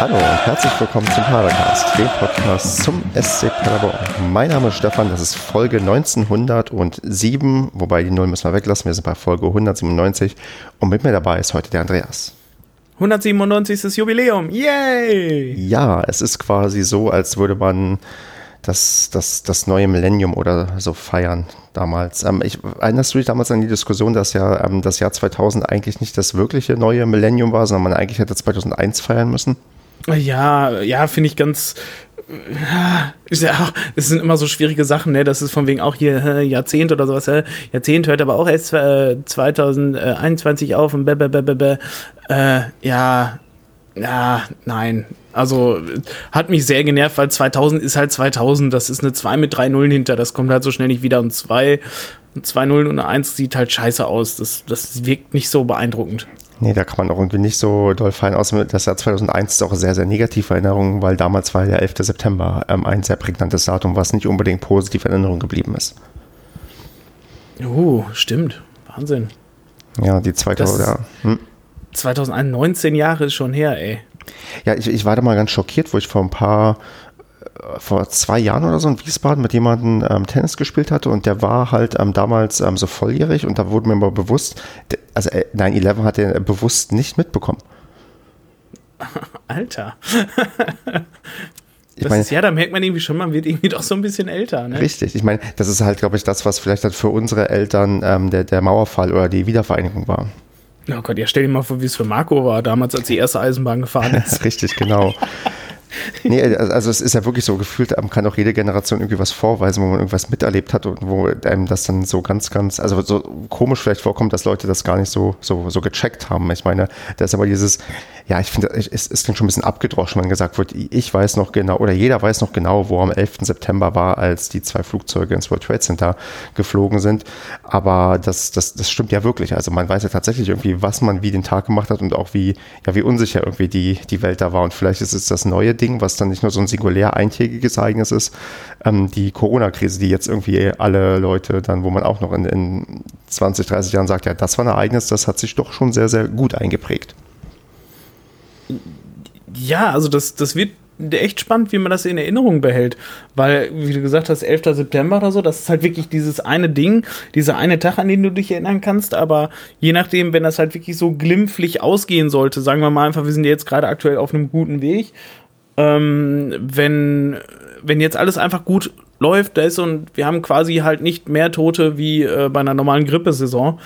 Hallo und herzlich willkommen zum Padercast, dem Podcast zum SC Paderborn. Mein Name ist Stefan, das ist Folge 1907, wobei die Null müssen wir weglassen, wir sind bei Folge 197 und mit mir dabei ist heute der Andreas. 197. Jubiläum, yay! Ja, es ist quasi so, als würde man das, das, das neue Millennium oder so feiern damals. Ähm, ich, erinnerst du dich damals an die Diskussion, dass ja ähm, das Jahr 2000 eigentlich nicht das wirkliche neue Millennium war, sondern man eigentlich hätte 2001 feiern müssen? Ja, ja, finde ich ganz. Ist ja auch, es sind immer so schwierige Sachen, ne? Das ist von wegen auch hier äh, Jahrzehnt oder sowas. Äh, Jahrzehnt hört aber auch erst äh, 2021 auf und be, be, be, be, äh, ja, ja, nein. Also hat mich sehr genervt, weil 2000 ist halt 2000. Das ist eine 2 mit 3 Nullen hinter. Das kommt halt so schnell nicht wieder. Und 2, 2 Nullen und eine 1 sieht halt scheiße aus. Das, das wirkt nicht so beeindruckend. Nee, da kann man auch irgendwie nicht so doll feiern. Außerdem das Jahr 2001 ist auch sehr, sehr negative Erinnerung, weil damals war der 11. September ähm, ein sehr prägnantes Datum, was nicht unbedingt positiv in Erinnerung geblieben ist. Oh, stimmt. Wahnsinn. Ja, die 2000, ja. Hm. 2001, 19 Jahre ist schon her, ey. Ja, ich, ich war da mal ganz schockiert, wo ich vor ein paar, vor zwei Jahren oder so in Wiesbaden mit jemandem ähm, Tennis gespielt hatte und der war halt ähm, damals ähm, so volljährig und da wurde mir mal bewusst, also äh, 9-11 hat er bewusst nicht mitbekommen. Alter. Ich das meine, ist, ja, da merkt man irgendwie schon, man wird irgendwie doch so ein bisschen älter. Ne? Richtig, ich meine, das ist halt, glaube ich, das, was vielleicht halt für unsere Eltern ähm, der, der Mauerfall oder die Wiedervereinigung war. Oh Gott, ja, stell dir mal vor, wie es für Marco war, damals, als die erste Eisenbahn gefahren ist. Richtig, genau. nee, also es ist ja wirklich so gefühlt, man kann auch jede Generation irgendwie was vorweisen, wo man irgendwas miterlebt hat und wo einem das dann so ganz, ganz, also so komisch vielleicht vorkommt, dass Leute das gar nicht so, so, so gecheckt haben. Ich meine, da ist aber dieses, ja, ich finde, es ist schon ein bisschen abgedroschen, wenn gesagt wird, ich weiß noch genau, oder jeder weiß noch genau, wo am 11. September war, als die zwei Flugzeuge ins World Trade Center geflogen sind. Aber das, das, das stimmt ja wirklich. Also man weiß ja tatsächlich irgendwie, was man wie den Tag gemacht hat und auch wie, ja, wie unsicher irgendwie die, die Welt da war. Und vielleicht ist es das neue Ding, was dann nicht nur so ein singulär eintägiges Ereignis ist, ähm, die Corona-Krise, die jetzt irgendwie alle Leute dann, wo man auch noch in, in 20, 30 Jahren sagt, ja, das war ein Ereignis, das hat sich doch schon sehr, sehr gut eingeprägt. Ja, also das, das wird echt spannend, wie man das in Erinnerung behält. Weil, wie du gesagt hast, 11. September oder so, das ist halt wirklich dieses eine Ding, dieser eine Tag, an den du dich erinnern kannst. Aber je nachdem, wenn das halt wirklich so glimpflich ausgehen sollte, sagen wir mal einfach, wir sind jetzt gerade aktuell auf einem guten Weg. Ähm, wenn, wenn jetzt alles einfach gut läuft, da ist und wir haben quasi halt nicht mehr Tote wie äh, bei einer normalen Grippesaison.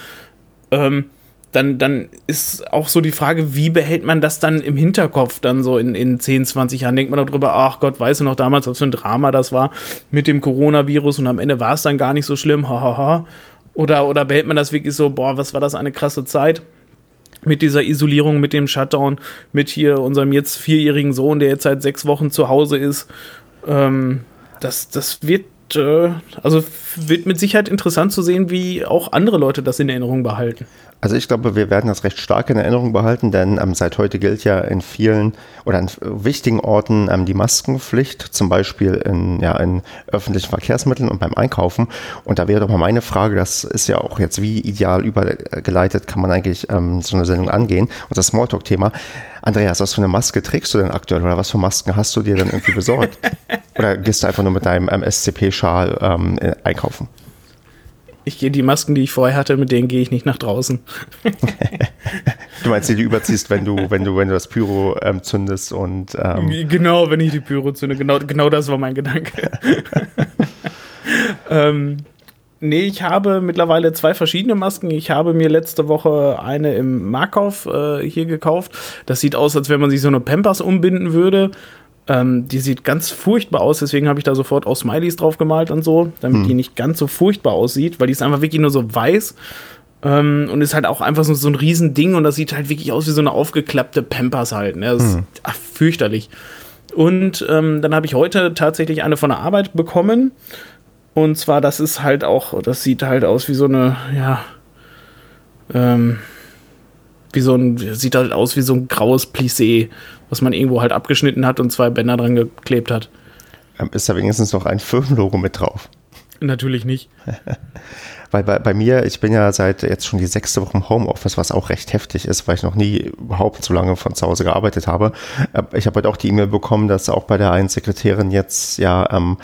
Ähm, dann, dann ist auch so die Frage, wie behält man das dann im Hinterkopf dann so in, in 10, 20 Jahren? Denkt man darüber, ach Gott, weißt du noch damals, was für ein Drama das war mit dem Coronavirus und am Ende war es dann gar nicht so schlimm, hahaha. Ha, ha. Oder, oder behält man das wirklich so, boah, was war das eine krasse Zeit? Mit dieser Isolierung, mit dem Shutdown, mit hier unserem jetzt vierjährigen Sohn, der jetzt seit sechs Wochen zu Hause ist. Ähm, das, das wird äh, also wird mit Sicherheit interessant zu sehen, wie auch andere Leute das in Erinnerung behalten. Also ich glaube, wir werden das recht stark in Erinnerung behalten, denn ähm, seit heute gilt ja in vielen oder an wichtigen Orten ähm, die Maskenpflicht, zum Beispiel in, ja, in öffentlichen Verkehrsmitteln und beim Einkaufen. Und da wäre doch mal meine Frage, das ist ja auch jetzt wie ideal übergeleitet, kann man eigentlich ähm, so eine Sendung angehen, unser Smalltalk-Thema. Andreas, was für eine Maske trägst du denn aktuell oder was für Masken hast du dir dann irgendwie besorgt? oder gehst du einfach nur mit deinem SCP-Schal ähm, einkaufen? Ich gehe die Masken, die ich vorher hatte, mit denen gehe ich nicht nach draußen. du meinst, die du überziehst, wenn du, wenn du, wenn du das Pyro ähm, zündest und ähm genau, wenn ich die Pyro zünde, genau, genau das war mein Gedanke. ähm, nee, ich habe mittlerweile zwei verschiedene Masken. Ich habe mir letzte Woche eine im Markov äh, hier gekauft. Das sieht aus, als wenn man sich so eine Pampers umbinden würde. Ähm, die sieht ganz furchtbar aus, deswegen habe ich da sofort auch Smileys drauf gemalt und so, damit hm. die nicht ganz so furchtbar aussieht, weil die ist einfach wirklich nur so weiß ähm, und ist halt auch einfach so, so ein Riesending und das sieht halt wirklich aus wie so eine aufgeklappte Pampers halt. Ne? Das hm. ist ach, fürchterlich. Und ähm, dann habe ich heute tatsächlich eine von der Arbeit bekommen. Und zwar, das ist halt auch, das sieht halt aus wie so eine, ja, ähm, wie so ein, sieht halt aus wie so ein graues Plissé, was man irgendwo halt abgeschnitten hat und zwei Bänder dran geklebt hat. Ähm, ist da wenigstens noch ein Firmenlogo mit drauf? Natürlich nicht. Weil bei, bei mir, ich bin ja seit jetzt schon die sechste Woche im Homeoffice, was auch recht heftig ist, weil ich noch nie überhaupt so lange von zu Hause gearbeitet habe. Äh, ich habe heute auch die E-Mail bekommen, dass auch bei der einen Sekretärin jetzt ja ähm,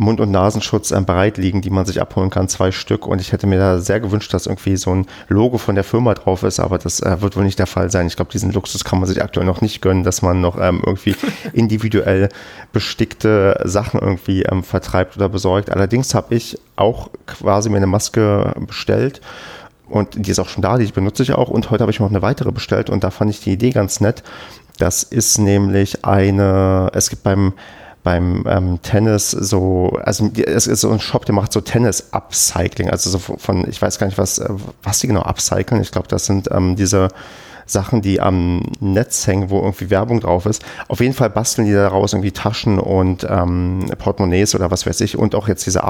Mund- und Nasenschutz ähm, bereit liegen, die man sich abholen kann, zwei Stück. Und ich hätte mir da sehr gewünscht, dass irgendwie so ein Logo von der Firma drauf ist, aber das äh, wird wohl nicht der Fall sein. Ich glaube, diesen Luxus kann man sich aktuell noch nicht gönnen, dass man noch ähm, irgendwie individuell bestickte Sachen irgendwie ähm, vertreibt oder besorgt. Allerdings habe ich auch quasi mir eine Maske bestellt. Und die ist auch schon da, die benutze ich auch. Und heute habe ich noch eine weitere bestellt und da fand ich die Idee ganz nett. Das ist nämlich eine, es gibt beim beim ähm, Tennis so, also es ist so ein Shop, der macht so Tennis-Upcycling, also so von, ich weiß gar nicht, was, äh, was die genau upcyclen. Ich glaube, das sind ähm, diese Sachen, die am Netz hängen, wo irgendwie Werbung drauf ist. Auf jeden Fall basteln die daraus irgendwie Taschen und ähm, Portemonnaies oder was weiß ich und auch jetzt diese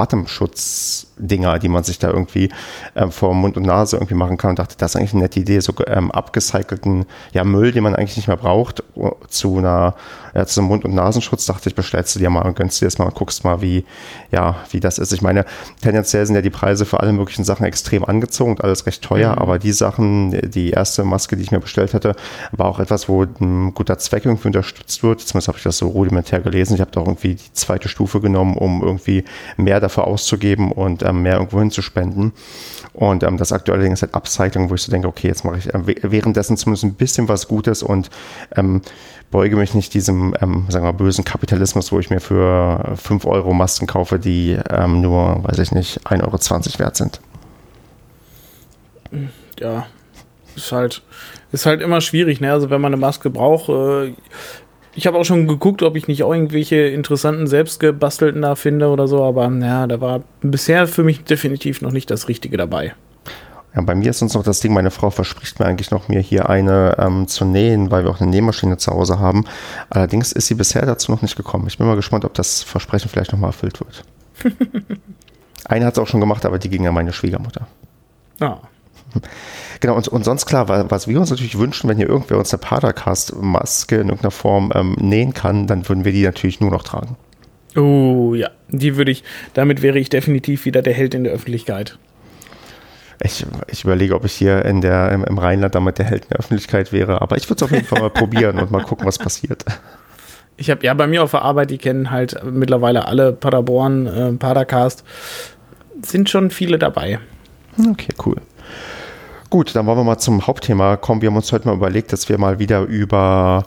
Atemschutzdinger, die man sich da irgendwie ähm, vor Mund und Nase irgendwie machen kann und dachte, das ist eigentlich eine nette Idee, so ähm, abgecycelten ja, Müll, den man eigentlich nicht mehr braucht, zu einer ja, zu einem Mund- und Nasenschutz, dachte ich, bestellst du dir mal und gönnst dir das mal und guckst mal, wie, ja, wie das ist. Ich meine, tendenziell sind ja die Preise für alle möglichen Sachen extrem angezogen und alles recht teuer, mhm. aber die Sachen, die erste Maske, die ich mir bestellt hatte, war auch etwas, wo ein guter Zweck irgendwie unterstützt wird. Zumindest habe ich das so rudimentär gelesen. Ich habe da irgendwie die zweite Stufe genommen, um irgendwie mehr dafür auszugeben und ähm, mehr irgendwo hinzuspenden. Und ähm, das aktuelle Ding ist halt Upcycling, wo ich so denke, okay, jetzt mache ich äh, währenddessen zumindest ein bisschen was Gutes und ähm, beuge mich nicht diesem, ähm, sagen wir, bösen Kapitalismus, wo ich mir für 5 Euro Masken kaufe, die ähm, nur, weiß ich nicht, 1,20 Euro wert sind. Ja, ist halt, ist halt immer schwierig, ne? Also wenn man eine Maske braucht, äh, ich habe auch schon geguckt, ob ich nicht auch irgendwelche interessanten selbstgebastelten da finde oder so, aber ja, da war bisher für mich definitiv noch nicht das Richtige dabei. Ja, bei mir ist uns noch das Ding, meine Frau verspricht mir eigentlich noch, mir hier eine ähm, zu nähen, weil wir auch eine Nähmaschine zu Hause haben. Allerdings ist sie bisher dazu noch nicht gekommen. Ich bin mal gespannt, ob das Versprechen vielleicht nochmal erfüllt wird. eine hat es auch schon gemacht, aber die ging an meine Schwiegermutter. Ah. Genau, und, und sonst klar, was wir uns natürlich wünschen, wenn hier irgendwer uns eine Padercast-Maske in irgendeiner Form ähm, nähen kann, dann würden wir die natürlich nur noch tragen. Oh ja, die würde ich, damit wäre ich definitiv wieder der Held in der Öffentlichkeit. Ich, ich überlege, ob ich hier in der, im, im Rheinland damit der Held in der Öffentlichkeit wäre, aber ich würde es auf jeden Fall mal probieren und mal gucken, was passiert. Ich habe ja bei mir auf der Arbeit, die kennen halt mittlerweile alle Paderborn, äh, Padercast, sind schon viele dabei. Okay, cool. Gut, dann wollen wir mal zum Hauptthema kommen. Wir haben uns heute mal überlegt, dass wir mal wieder über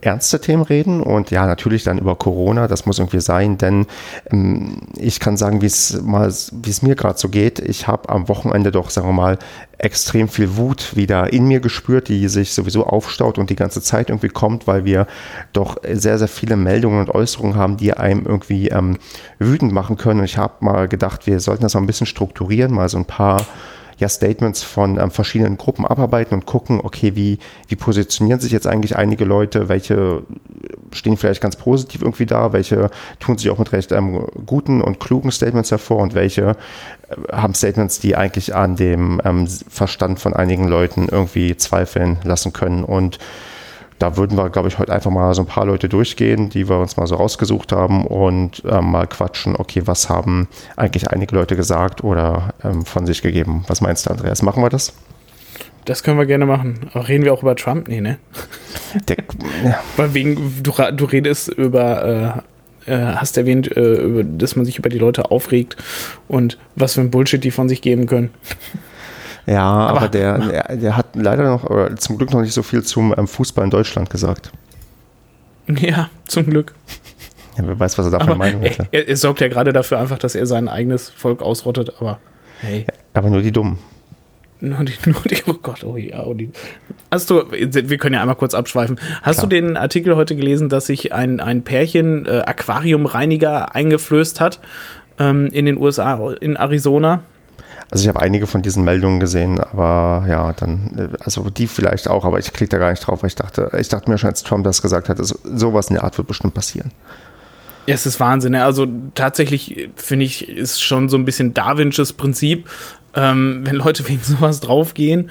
ernste Themen reden und ja, natürlich dann über Corona. Das muss irgendwie sein, denn ähm, ich kann sagen, wie es mal, wie es mir gerade so geht. Ich habe am Wochenende doch, sagen wir mal, extrem viel Wut wieder in mir gespürt, die sich sowieso aufstaut und die ganze Zeit irgendwie kommt, weil wir doch sehr, sehr viele Meldungen und Äußerungen haben, die einem irgendwie ähm, wütend machen können. Und ich habe mal gedacht, wir sollten das mal ein bisschen strukturieren, mal so ein paar ja Statements von ähm, verschiedenen Gruppen abarbeiten und gucken, okay, wie, wie positionieren sich jetzt eigentlich einige Leute, welche stehen vielleicht ganz positiv irgendwie da, welche tun sich auch mit recht ähm, guten und klugen Statements hervor? Und welche äh, haben Statements, die eigentlich an dem ähm, Verstand von einigen Leuten irgendwie zweifeln lassen können? Und da würden wir, glaube ich, heute einfach mal so ein paar Leute durchgehen, die wir uns mal so rausgesucht haben und ähm, mal quatschen, okay, was haben eigentlich einige Leute gesagt oder ähm, von sich gegeben? Was meinst du, Andreas? Machen wir das? Das können wir gerne machen. Aber reden wir auch über Trump? Nee, ne? Der, ja. Weil wegen, du, du redest über, äh, äh, hast erwähnt, äh, über, dass man sich über die Leute aufregt und was für ein Bullshit die von sich geben können. Ja, aber, aber der, der, der, hat leider noch, oder zum Glück noch nicht so viel zum ähm, Fußball in Deutschland gesagt. Ja, zum Glück. Ja, wer weiß, was er davon meinen hätte. Er, er, sorgt ja gerade dafür einfach, dass er sein eigenes Volk ausrottet, aber hey. Aber nur die Dummen. Nur die, nur die, oh Gott, oh ja, oh die. Hast du, wir können ja einmal kurz abschweifen. Hast Klar. du den Artikel heute gelesen, dass sich ein, ein Pärchen äh, Aquariumreiniger eingeflößt hat ähm, in den USA, in Arizona? Also ich habe einige von diesen Meldungen gesehen, aber ja, dann, also die vielleicht auch, aber ich klicke da gar nicht drauf, weil ich dachte, ich dachte mir schon, als Trump das gesagt hat, also sowas in der Art wird bestimmt passieren. Ja, es ist Wahnsinn. Ne? Also tatsächlich finde ich, ist schon so ein bisschen Darwinsches Prinzip, ähm, wenn Leute wegen sowas draufgehen.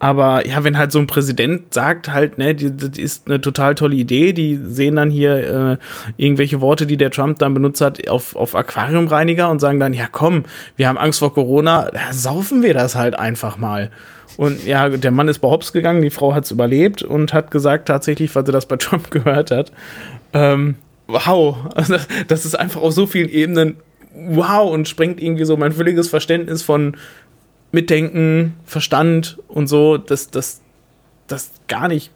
Aber ja, wenn halt so ein Präsident sagt halt, ne, das ist eine total tolle Idee, die sehen dann hier äh, irgendwelche Worte, die der Trump dann benutzt hat, auf, auf Aquariumreiniger und sagen dann, ja komm, wir haben Angst vor Corona, da saufen wir das halt einfach mal. Und ja, der Mann ist bei Hobbs gegangen, die Frau hat es überlebt und hat gesagt tatsächlich, weil sie das bei Trump gehört hat, ähm, wow, also das ist einfach auf so vielen Ebenen wow und sprengt irgendwie so mein völliges Verständnis von Mitdenken, Verstand und so, dass das, gar nicht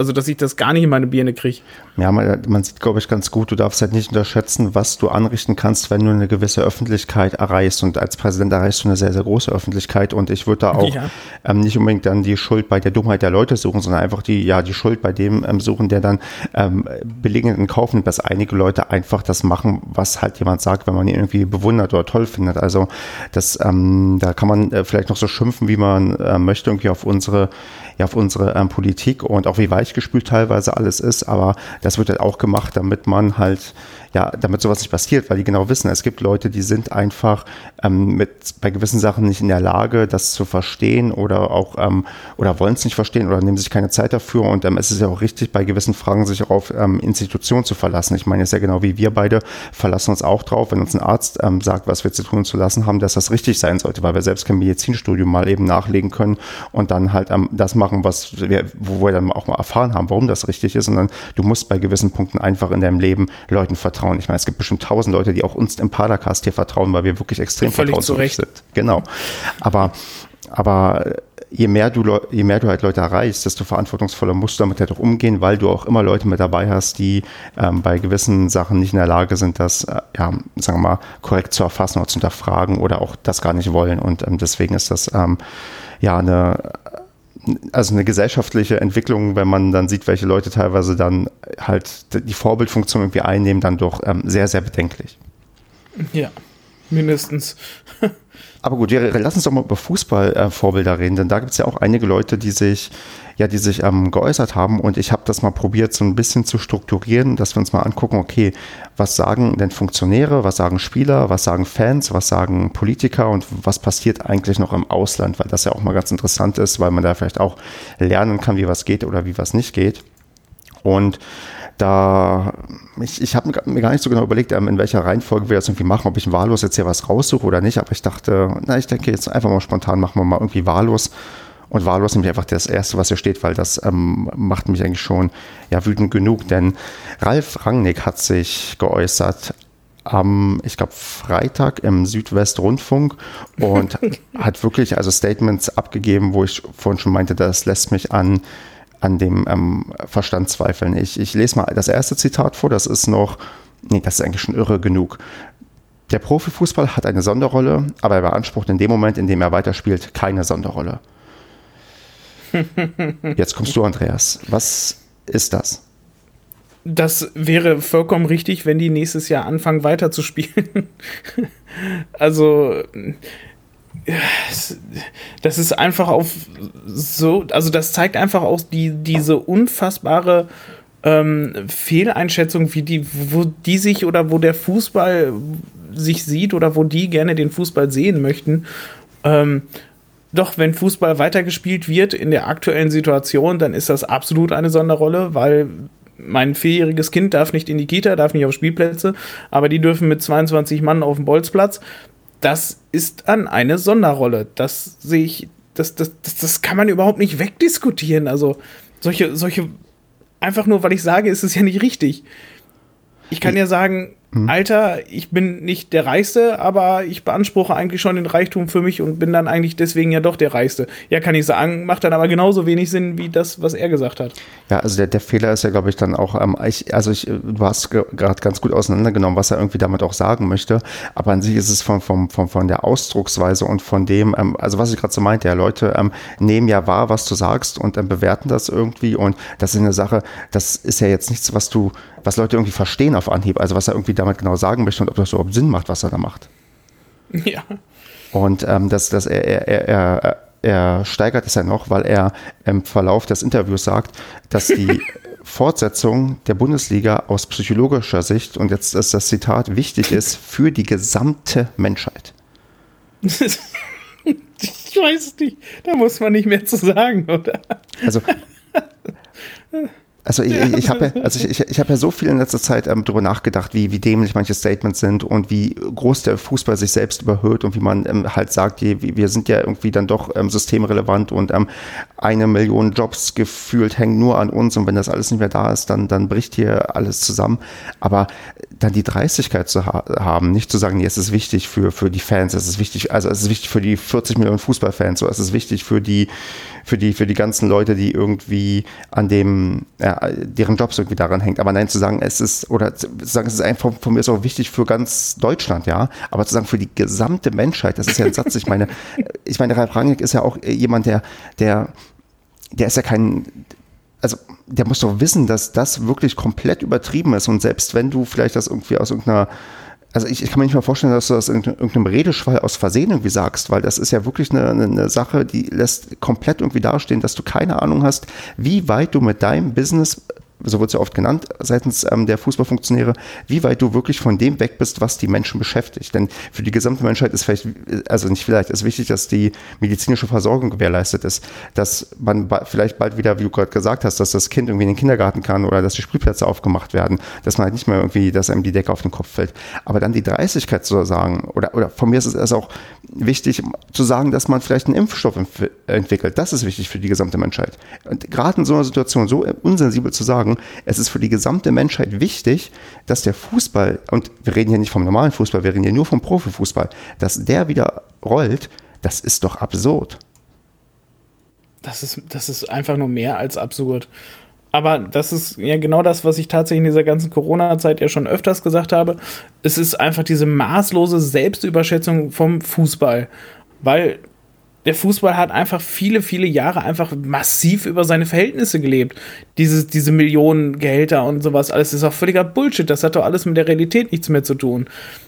also dass ich das gar nicht in meine Birne kriege. Ja, man, man sieht, glaube ich, ganz gut, du darfst halt nicht unterschätzen, was du anrichten kannst, wenn du eine gewisse Öffentlichkeit erreichst. Und als Präsident erreichst du eine sehr, sehr große Öffentlichkeit. Und ich würde da auch ja. ähm, nicht unbedingt dann die Schuld bei der Dummheit der Leute suchen, sondern einfach die, ja, die Schuld bei dem ähm, suchen, der dann ähm, billigend in Kauf nimmt, dass einige Leute einfach das machen, was halt jemand sagt, wenn man ihn irgendwie bewundert oder toll findet. Also das, ähm, da kann man äh, vielleicht noch so schimpfen, wie man äh, möchte, irgendwie auf unsere ja, auf unsere ähm, Politik und auch wie weichgespült teilweise alles ist. Aber das wird halt auch gemacht, damit man halt ja, damit sowas nicht passiert, weil die genau wissen, es gibt Leute, die sind einfach ähm, mit bei gewissen Sachen nicht in der Lage, das zu verstehen oder auch ähm, oder wollen es nicht verstehen oder nehmen sich keine Zeit dafür. Und ähm, es ist ja auch richtig, bei gewissen Fragen sich auch auf ähm, Institutionen zu verlassen. Ich meine, es ist ja genau wie wir beide verlassen uns auch drauf, wenn uns ein Arzt ähm, sagt, was wir zu tun und zu lassen haben, dass das richtig sein sollte, weil wir selbst kein Medizinstudium mal eben nachlegen können und dann halt ähm, das machen, was wir, wo wir dann auch mal erfahren haben, warum das richtig ist. Und dann du musst bei gewissen Punkten einfach in deinem Leben Leuten vertrauen vertrauen. Ich meine, es gibt bestimmt tausend Leute, die auch uns im Padercast hier vertrauen, weil wir wirklich extrem vertrauenswürdig sind. Genau. Aber, aber je mehr du, je mehr du halt Leute erreichst, desto verantwortungsvoller musst du damit halt auch umgehen, weil du auch immer Leute mit dabei hast, die ähm, bei gewissen Sachen nicht in der Lage sind, das, äh, ja, sagen wir mal, korrekt zu erfassen oder zu hinterfragen oder auch das gar nicht wollen. Und ähm, deswegen ist das, ähm, ja, eine, also eine gesellschaftliche Entwicklung, wenn man dann sieht, welche Leute teilweise dann halt die Vorbildfunktion irgendwie einnehmen, dann doch ähm, sehr, sehr bedenklich. Ja, mindestens. Aber gut, wir, lass uns doch mal über Fußballvorbilder äh, reden, denn da gibt es ja auch einige Leute, die sich, ja, die sich ähm, geäußert haben und ich habe das mal probiert, so ein bisschen zu strukturieren, dass wir uns mal angucken, okay, was sagen denn Funktionäre, was sagen Spieler, was sagen Fans, was sagen Politiker und was passiert eigentlich noch im Ausland, weil das ja auch mal ganz interessant ist, weil man da vielleicht auch lernen kann, wie was geht oder wie was nicht geht. Und da, ich, ich habe mir gar nicht so genau überlegt, ähm, in welcher Reihenfolge wir das irgendwie machen, ob ich wahllos jetzt hier was raussuche oder nicht, aber ich dachte, na, ich denke jetzt einfach mal spontan machen wir mal irgendwie wahllos. Und wahllos nämlich einfach das Erste, was hier steht, weil das ähm, macht mich eigentlich schon ja, wütend genug. Denn Ralf Rangnick hat sich geäußert am, ich glaube, Freitag im Südwestrundfunk und hat wirklich also Statements abgegeben, wo ich vorhin schon meinte, das lässt mich an an dem ähm, Verstand zweifeln. Ich, ich lese mal das erste Zitat vor, das ist noch, nee, das ist eigentlich schon irre genug. Der Profifußball hat eine Sonderrolle, aber er beansprucht in dem Moment, in dem er weiterspielt, keine Sonderrolle. Jetzt kommst du, Andreas. Was ist das? Das wäre vollkommen richtig, wenn die nächstes Jahr anfangen weiterzuspielen. also das ist einfach auf so, also das zeigt einfach auch die, diese unfassbare ähm, Fehleinschätzung, wie die, wo die sich oder wo der Fußball sich sieht oder wo die gerne den Fußball sehen möchten. Ähm, doch, wenn Fußball weitergespielt wird in der aktuellen Situation, dann ist das absolut eine Sonderrolle, weil mein vierjähriges Kind darf nicht in die Kita, darf nicht auf Spielplätze, aber die dürfen mit 22 Mann auf dem Bolzplatz das ist an eine Sonderrolle. Das sehe ich, das, das, das, das kann man überhaupt nicht wegdiskutieren. Also solche, solche, einfach nur, weil ich sage, ist es ja nicht richtig. Ich kann ja sagen, Mhm. Alter, ich bin nicht der Reichste, aber ich beanspruche eigentlich schon den Reichtum für mich und bin dann eigentlich deswegen ja doch der Reichste. Ja, kann ich sagen, macht dann aber genauso wenig Sinn wie das, was er gesagt hat. Ja, also der, der Fehler ist ja, glaube ich, dann auch, ähm, ich, also ich, du hast gerade ganz gut auseinandergenommen, was er irgendwie damit auch sagen möchte, aber an sich ist es von, von, von, von der Ausdrucksweise und von dem, ähm, also was ich gerade so meinte, ja, Leute ähm, nehmen ja wahr, was du sagst und ähm, bewerten das irgendwie und das ist eine Sache, das ist ja jetzt nichts, was du, was Leute irgendwie verstehen auf Anhieb, also was er irgendwie damit genau sagen möchte und ob das überhaupt Sinn macht, was er da macht. Ja. Und ähm, das, das, er, er, er, er steigert es ja noch, weil er im Verlauf des Interviews sagt, dass die Fortsetzung der Bundesliga aus psychologischer Sicht, und jetzt ist das Zitat, wichtig ist für die gesamte Menschheit. weiß nicht. Da muss man nicht mehr zu sagen, oder? Also. Also ich, ich habe ja, also ich, ich habe ja so viel in letzter Zeit ähm, darüber nachgedacht, wie, wie dämlich manche Statements sind und wie groß der Fußball sich selbst überhöht und wie man ähm, halt sagt, je, wir sind ja irgendwie dann doch ähm, systemrelevant und ähm, eine Million Jobs gefühlt hängen nur an uns und wenn das alles nicht mehr da ist, dann, dann bricht hier alles zusammen. Aber dann die Dreistigkeit zu ha haben, nicht zu sagen, nee, es ist wichtig für, für die Fans, es ist wichtig, also es ist wichtig für die 40 Millionen Fußballfans, so es ist wichtig für die, für die, für die ganzen Leute, die irgendwie an dem, ja, deren Jobs irgendwie daran hängt. Aber nein, zu sagen, es ist, oder zu sagen, es ist einfach von mir ist auch wichtig für ganz Deutschland, ja. Aber zu sagen, für die gesamte Menschheit, das ist ja ein Satz, ich meine, ich meine, Ralf Rangnick ist ja auch jemand, der, der, der ist ja kein, also der muss doch wissen, dass das wirklich komplett übertrieben ist. Und selbst wenn du vielleicht das irgendwie aus irgendeiner also ich, ich, kann mir nicht mal vorstellen, dass du das in irgendeinem Redeschwall aus Versehen irgendwie sagst, weil das ist ja wirklich eine, eine, Sache, die lässt komplett irgendwie dastehen, dass du keine Ahnung hast, wie weit du mit deinem Business so wird es ja oft genannt seitens ähm, der Fußballfunktionäre, wie weit du wirklich von dem weg bist, was die Menschen beschäftigt. Denn für die gesamte Menschheit ist vielleicht, also nicht vielleicht, ist wichtig, dass die medizinische Versorgung gewährleistet ist, dass man ba vielleicht bald wieder, wie du gerade gesagt hast, dass das Kind irgendwie in den Kindergarten kann oder dass die Spielplätze aufgemacht werden, dass man halt nicht mehr irgendwie, dass einem die Decke auf den Kopf fällt. Aber dann die Dreistigkeit zu sagen, oder, oder von mir ist es auch wichtig zu sagen, dass man vielleicht einen Impfstoff entwickelt. Das ist wichtig für die gesamte Menschheit. Und gerade in so einer Situation so unsensibel zu sagen, sagen, es ist für die gesamte Menschheit wichtig, dass der Fußball, und wir reden hier nicht vom normalen Fußball, wir reden hier nur vom Profifußball, dass der wieder rollt, das ist doch absurd. Das ist, das ist einfach nur mehr als absurd. Aber das ist ja genau das, was ich tatsächlich in dieser ganzen Corona-Zeit ja schon öfters gesagt habe. Es ist einfach diese maßlose Selbstüberschätzung vom Fußball. Weil der Fußball hat einfach viele, viele Jahre einfach massiv über seine Verhältnisse gelebt. Diese, diese Millionen Gehälter und sowas, alles ist auch völliger Bullshit. Das hat doch alles mit der Realität nichts mehr zu tun.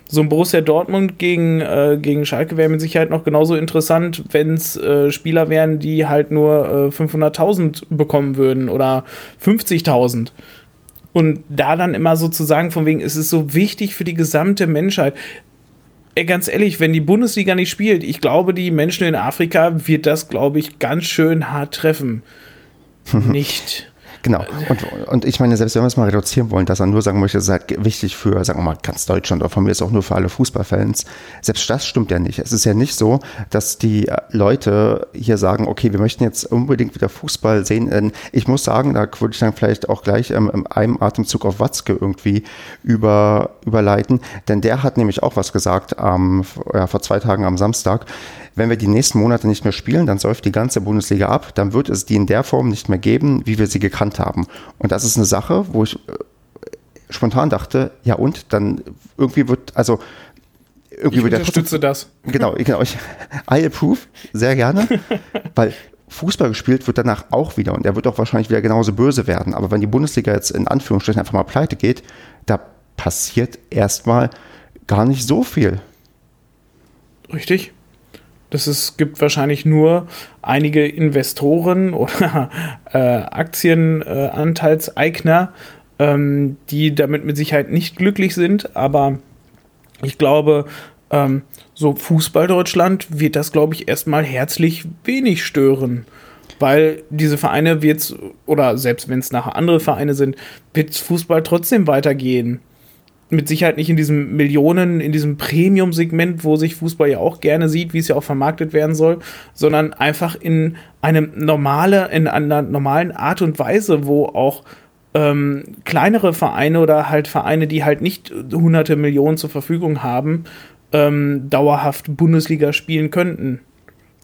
So ein Borussia Dortmund gegen, äh, gegen Schalke wäre mit Sicherheit noch genauso interessant, wenn es äh, Spieler wären, die halt nur äh, 500.000 bekommen würden oder 50.000. Und da dann immer sozusagen von wegen, es ist so wichtig für die gesamte Menschheit ey, ganz ehrlich, wenn die Bundesliga nicht spielt, ich glaube, die Menschen in Afrika wird das, glaube ich, ganz schön hart treffen. nicht. Genau. Und, und ich meine, selbst wenn wir es mal reduzieren wollen, dass er nur sagen möchte, es ist halt wichtig für, sagen wir mal, ganz Deutschland oder von mir ist auch nur für alle Fußballfans. Selbst das stimmt ja nicht. Es ist ja nicht so, dass die Leute hier sagen, okay, wir möchten jetzt unbedingt wieder Fußball sehen. Ich muss sagen, da würde ich dann vielleicht auch gleich ähm, in einem Atemzug auf Watzke irgendwie über, überleiten, denn der hat nämlich auch was gesagt ähm, ja, vor zwei Tagen am Samstag wenn wir die nächsten Monate nicht mehr spielen, dann säuft die ganze Bundesliga ab, dann wird es die in der Form nicht mehr geben, wie wir sie gekannt haben. Und das ist eine Sache, wo ich äh, spontan dachte, ja und, dann irgendwie wird, also irgendwie ich wird unterstütze der das. Genau, genau. Ich, I approve, sehr gerne, weil Fußball gespielt wird danach auch wieder und er wird auch wahrscheinlich wieder genauso böse werden. Aber wenn die Bundesliga jetzt in Anführungsstrichen einfach mal pleite geht, da passiert erstmal gar nicht so viel. Richtig. Das es gibt wahrscheinlich nur einige Investoren oder äh, Aktienanteilseigner, äh, ähm, die damit mit Sicherheit nicht glücklich sind. Aber ich glaube, ähm, so Fußball Deutschland wird das, glaube ich, erstmal herzlich wenig stören. Weil diese Vereine wird oder selbst wenn es nachher andere Vereine sind, wird Fußball trotzdem weitergehen mit Sicherheit nicht in diesem Millionen, in diesem Premium-Segment, wo sich Fußball ja auch gerne sieht, wie es ja auch vermarktet werden soll, sondern einfach in einem normale, in einer normalen Art und Weise, wo auch ähm, kleinere Vereine oder halt Vereine, die halt nicht hunderte Millionen zur Verfügung haben, ähm, dauerhaft Bundesliga spielen könnten.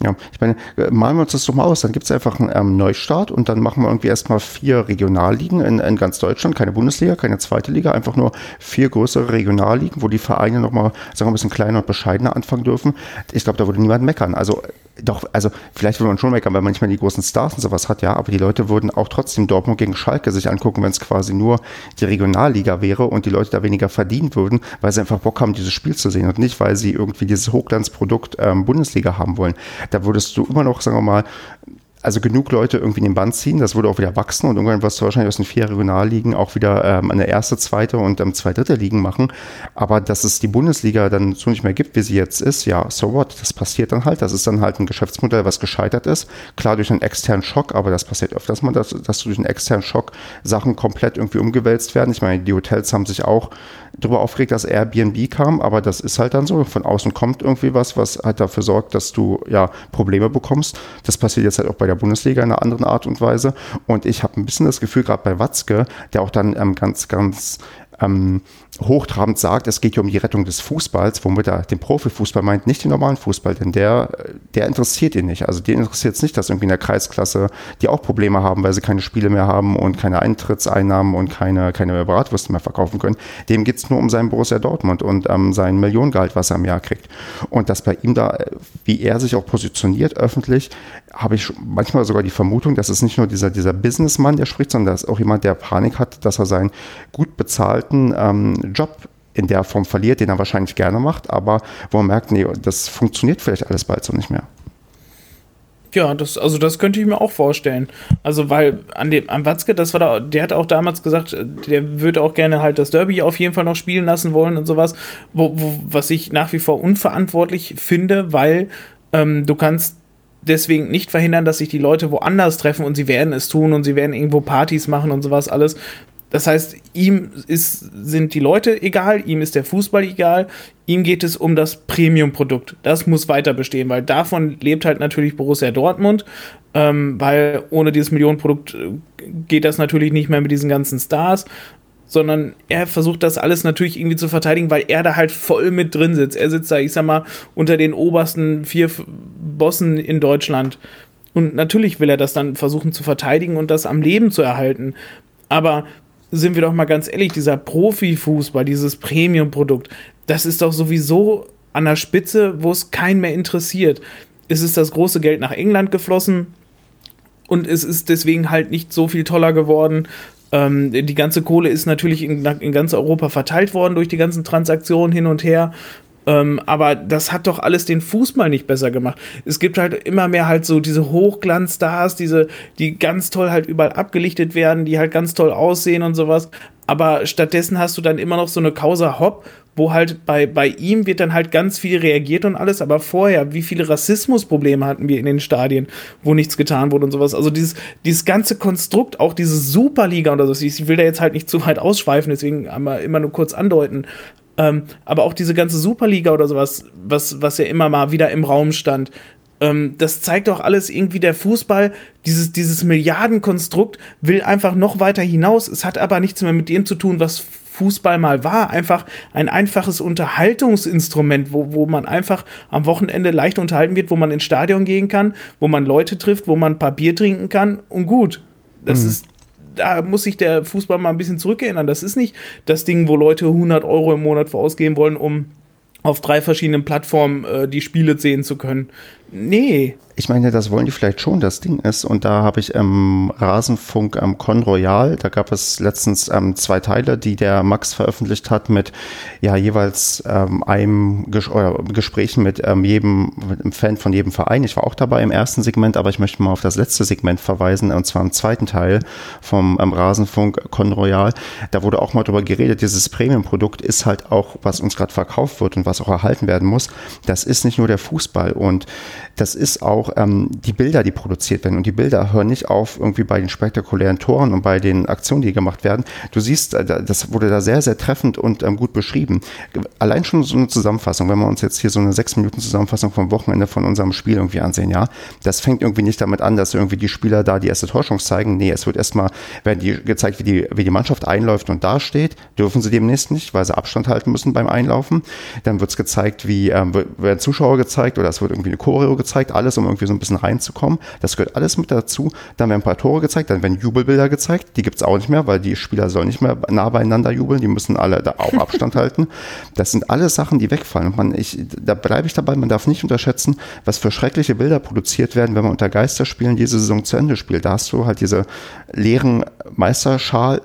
Ja, ich meine, malen wir uns das doch mal aus. Dann gibt es einfach einen ähm, Neustart und dann machen wir irgendwie erstmal vier Regionalligen in, in, ganz Deutschland, keine Bundesliga, keine zweite Liga, einfach nur vier größere Regionalligen, wo die Vereine nochmal, sagen wir, ein bisschen kleiner und bescheidener anfangen dürfen. Ich glaube, da würde niemand meckern. Also doch, also vielleicht würde man schon meckern, weil man nicht mehr die großen Stars und sowas hat, ja, aber die Leute würden auch trotzdem Dortmund gegen Schalke sich angucken, wenn es quasi nur die Regionalliga wäre und die Leute da weniger verdienen würden, weil sie einfach Bock haben, dieses Spiel zu sehen und nicht, weil sie irgendwie dieses Hochglanzprodukt ähm, Bundesliga haben wollen. Da würdest du immer noch, sagen wir mal, also genug Leute irgendwie in den Band ziehen, das würde auch wieder wachsen und irgendwann wirst du wahrscheinlich aus den vier Regionalligen auch wieder ähm, eine erste, zweite und ähm, zwei dritte Ligen machen. Aber dass es die Bundesliga dann so nicht mehr gibt, wie sie jetzt ist, ja, so what? Das passiert dann halt. Das ist dann halt ein Geschäftsmodell, was gescheitert ist. Klar durch einen externen Schock, aber das passiert öfters mal, dass, dass durch einen externen Schock Sachen komplett irgendwie umgewälzt werden. Ich meine, die Hotels haben sich auch darüber aufgeregt, dass Airbnb kam, aber das ist halt dann so. Von außen kommt irgendwie was, was halt dafür sorgt, dass du ja Probleme bekommst. Das passiert jetzt halt auch bei der Bundesliga in einer anderen Art und Weise. Und ich habe ein bisschen das Gefühl, gerade bei Watzke, der auch dann ähm, ganz, ganz ähm, hochtrabend sagt, es geht hier um die Rettung des Fußballs, womit er den Profifußball meint, nicht den normalen Fußball, denn der, der interessiert ihn nicht. Also den interessiert es nicht, dass irgendwie in der Kreisklasse, die auch Probleme haben, weil sie keine Spiele mehr haben und keine Eintrittseinnahmen und keine, keine Bratwürste mehr verkaufen können. Dem geht es nur um seinen Borussia Dortmund und ähm, sein Millionengehalt, was er im Jahr kriegt. Und dass bei ihm da, wie er sich auch positioniert öffentlich, habe ich manchmal sogar die Vermutung, dass es nicht nur dieser, dieser Businessmann, der spricht, sondern dass auch jemand, der Panik hat, dass er seinen gut bezahlten ähm, Job in der Form verliert, den er wahrscheinlich gerne macht, aber wo er merkt, nee, das funktioniert vielleicht alles bald so nicht mehr. Ja, das, also das könnte ich mir auch vorstellen. Also, weil an dem, an Watzke, das war da, der hat auch damals gesagt, der würde auch gerne halt das Derby auf jeden Fall noch spielen lassen wollen und sowas, wo, wo, was ich nach wie vor unverantwortlich finde, weil ähm, du kannst deswegen nicht verhindern, dass sich die Leute woanders treffen und sie werden es tun und sie werden irgendwo Partys machen und sowas alles. Das heißt, ihm ist, sind die Leute egal, ihm ist der Fußball egal, ihm geht es um das Premium-Produkt. Das muss weiter bestehen, weil davon lebt halt natürlich Borussia Dortmund, ähm, weil ohne dieses Millionenprodukt äh, geht das natürlich nicht mehr mit diesen ganzen Stars sondern er versucht das alles natürlich irgendwie zu verteidigen, weil er da halt voll mit drin sitzt. Er sitzt da, ich sag mal, unter den obersten vier Bossen in Deutschland. Und natürlich will er das dann versuchen zu verteidigen und das am Leben zu erhalten. Aber sind wir doch mal ganz ehrlich, dieser Profifußball, dieses Premium-Produkt, das ist doch sowieso an der Spitze, wo es keinen mehr interessiert. Es ist das große Geld nach England geflossen und es ist deswegen halt nicht so viel toller geworden, ähm, die ganze Kohle ist natürlich in, in ganz Europa verteilt worden durch die ganzen Transaktionen hin und her. Ähm, aber das hat doch alles den Fußball nicht besser gemacht. Es gibt halt immer mehr halt so diese Hochglanzstars, diese, die ganz toll halt überall abgelichtet werden, die halt ganz toll aussehen und sowas. Aber stattdessen hast du dann immer noch so eine Causa Hopp, wo halt bei, bei ihm wird dann halt ganz viel reagiert und alles, aber vorher, wie viele Rassismusprobleme hatten wir in den Stadien, wo nichts getan wurde und sowas. Also dieses, dieses ganze Konstrukt, auch diese Superliga oder so, ich will da jetzt halt nicht zu weit ausschweifen, deswegen einmal immer nur kurz andeuten. Ähm, aber auch diese ganze Superliga oder sowas, was, was ja immer mal wieder im Raum stand, ähm, das zeigt doch alles irgendwie der Fußball, dieses, dieses Milliardenkonstrukt will einfach noch weiter hinaus. Es hat aber nichts mehr mit dem zu tun, was Fußball mal war. Einfach ein einfaches Unterhaltungsinstrument, wo, wo man einfach am Wochenende leicht unterhalten wird, wo man ins Stadion gehen kann, wo man Leute trifft, wo man ein paar Bier trinken kann und gut. Das mhm. ist da muss sich der Fußball mal ein bisschen zurückerinnern. Das ist nicht das Ding, wo Leute 100 Euro im Monat vorausgeben wollen, um auf drei verschiedenen Plattformen äh, die Spiele sehen zu können. Nee, ich meine, das wollen die vielleicht schon. Das Ding ist, und da habe ich im Rasenfunk am ähm, Con Royal, da gab es letztens ähm, zwei Teile, die der Max veröffentlicht hat mit ja jeweils ähm, einem Ges Gesprächen mit ähm, jedem mit einem Fan von jedem Verein. Ich war auch dabei im ersten Segment, aber ich möchte mal auf das letzte Segment verweisen, und zwar im zweiten Teil vom ähm, Rasenfunk Con Royal. Da wurde auch mal darüber geredet, dieses Premium-Produkt ist halt auch, was uns gerade verkauft wird und was auch erhalten werden muss. Das ist nicht nur der Fußball und das ist auch ähm, die Bilder, die produziert werden. Und die Bilder hören nicht auf irgendwie bei den spektakulären Toren und bei den Aktionen, die gemacht werden. Du siehst, äh, das wurde da sehr, sehr treffend und ähm, gut beschrieben. Allein schon so eine Zusammenfassung, wenn wir uns jetzt hier so eine sechs Minuten Zusammenfassung vom Wochenende von unserem Spiel irgendwie ansehen, ja, das fängt irgendwie nicht damit an, dass irgendwie die Spieler da die erste Torschance zeigen. Nee, es wird erstmal, werden die gezeigt, wie die, wie die Mannschaft einläuft und dasteht. Dürfen sie demnächst nicht, weil sie Abstand halten müssen beim Einlaufen. Dann wird es gezeigt, wie ähm, werden Zuschauer gezeigt oder es wird irgendwie eine Choreo gezeigt, alles um irgendwie so ein bisschen reinzukommen. Das gehört alles mit dazu. Dann werden ein paar Tore gezeigt, dann werden Jubelbilder gezeigt. Die gibt es auch nicht mehr, weil die Spieler sollen nicht mehr nah beieinander jubeln. Die müssen alle da auch Abstand halten. Das sind alles Sachen, die wegfallen. Und man, ich, da bleibe ich dabei, man darf nicht unterschätzen, was für schreckliche Bilder produziert werden, wenn man unter Geisterspielen diese Saison zu Ende spielt. Da hast du halt diese leeren Meisterschal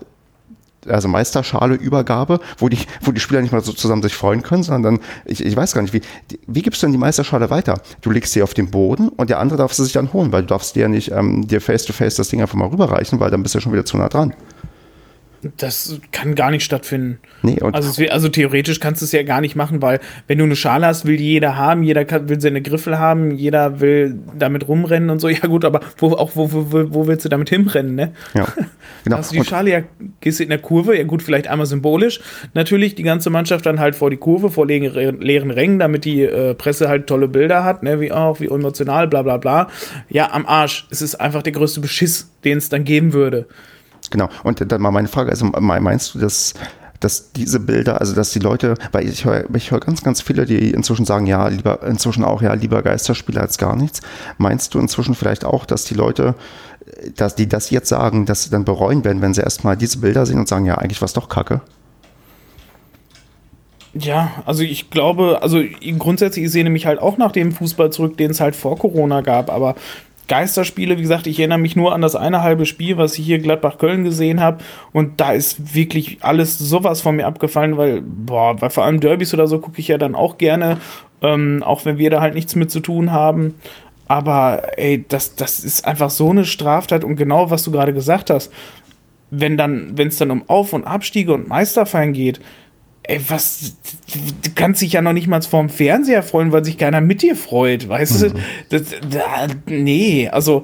also Meisterschale-Übergabe, wo die, wo die Spieler nicht mal so zusammen sich freuen können, sondern dann, ich, ich weiß gar nicht, wie, wie gibst du denn die Meisterschale weiter? Du legst sie auf den Boden und der andere darf sie sich dann holen, weil du darfst dir ja nicht ähm, dir face-to-face -face das Ding einfach mal rüberreichen, weil dann bist du ja schon wieder zu nah dran. Das kann gar nicht stattfinden. Nee, also, also, theoretisch kannst du es ja gar nicht machen, weil wenn du eine Schale hast, will die jeder haben, jeder kann, will seine Griffel haben, jeder will damit rumrennen und so. Ja gut, aber wo, auch wo, wo, wo willst du damit hinrennen, ne? Ja, genau. Hast du die und Schale, ja, gehst du in der Kurve, ja gut, vielleicht einmal symbolisch. Natürlich die ganze Mannschaft dann halt vor die Kurve, vor leeren, leeren Rängen, damit die äh, Presse halt tolle Bilder hat, ne? Wie auch, wie emotional, bla bla bla. Ja, am Arsch. Es ist einfach der größte Beschiss, den es dann geben würde. Genau. Und dann mal meine Frage, also meinst du, dass dass diese Bilder, also dass die Leute, weil ich höre ich hör ganz, ganz viele, die inzwischen sagen, ja, lieber, inzwischen auch, ja, lieber Geisterspieler als gar nichts. Meinst du inzwischen vielleicht auch, dass die Leute, dass die das jetzt sagen, dass sie dann bereuen werden, wenn sie erstmal diese Bilder sehen und sagen, ja, eigentlich war es doch Kacke? Ja, also ich glaube, also grundsätzlich, ich sehe nämlich halt auch nach dem Fußball zurück, den es halt vor Corona gab, aber Geisterspiele, wie gesagt, ich erinnere mich nur an das eine halbe Spiel, was ich hier Gladbach-Köln gesehen habe. Und da ist wirklich alles sowas von mir abgefallen, weil, boah, bei vor allem Derbys oder so gucke ich ja dann auch gerne, ähm, auch wenn wir da halt nichts mit zu tun haben. Aber ey, das, das ist einfach so eine Straftat und genau was du gerade gesagt hast, wenn dann, wenn es dann um Auf- und Abstiege und Meisterfeiern geht, ey, was, du kannst dich ja noch nicht mal vorm Fernseher freuen, weil sich keiner mit dir freut, weißt mhm. du? Das, da, nee, also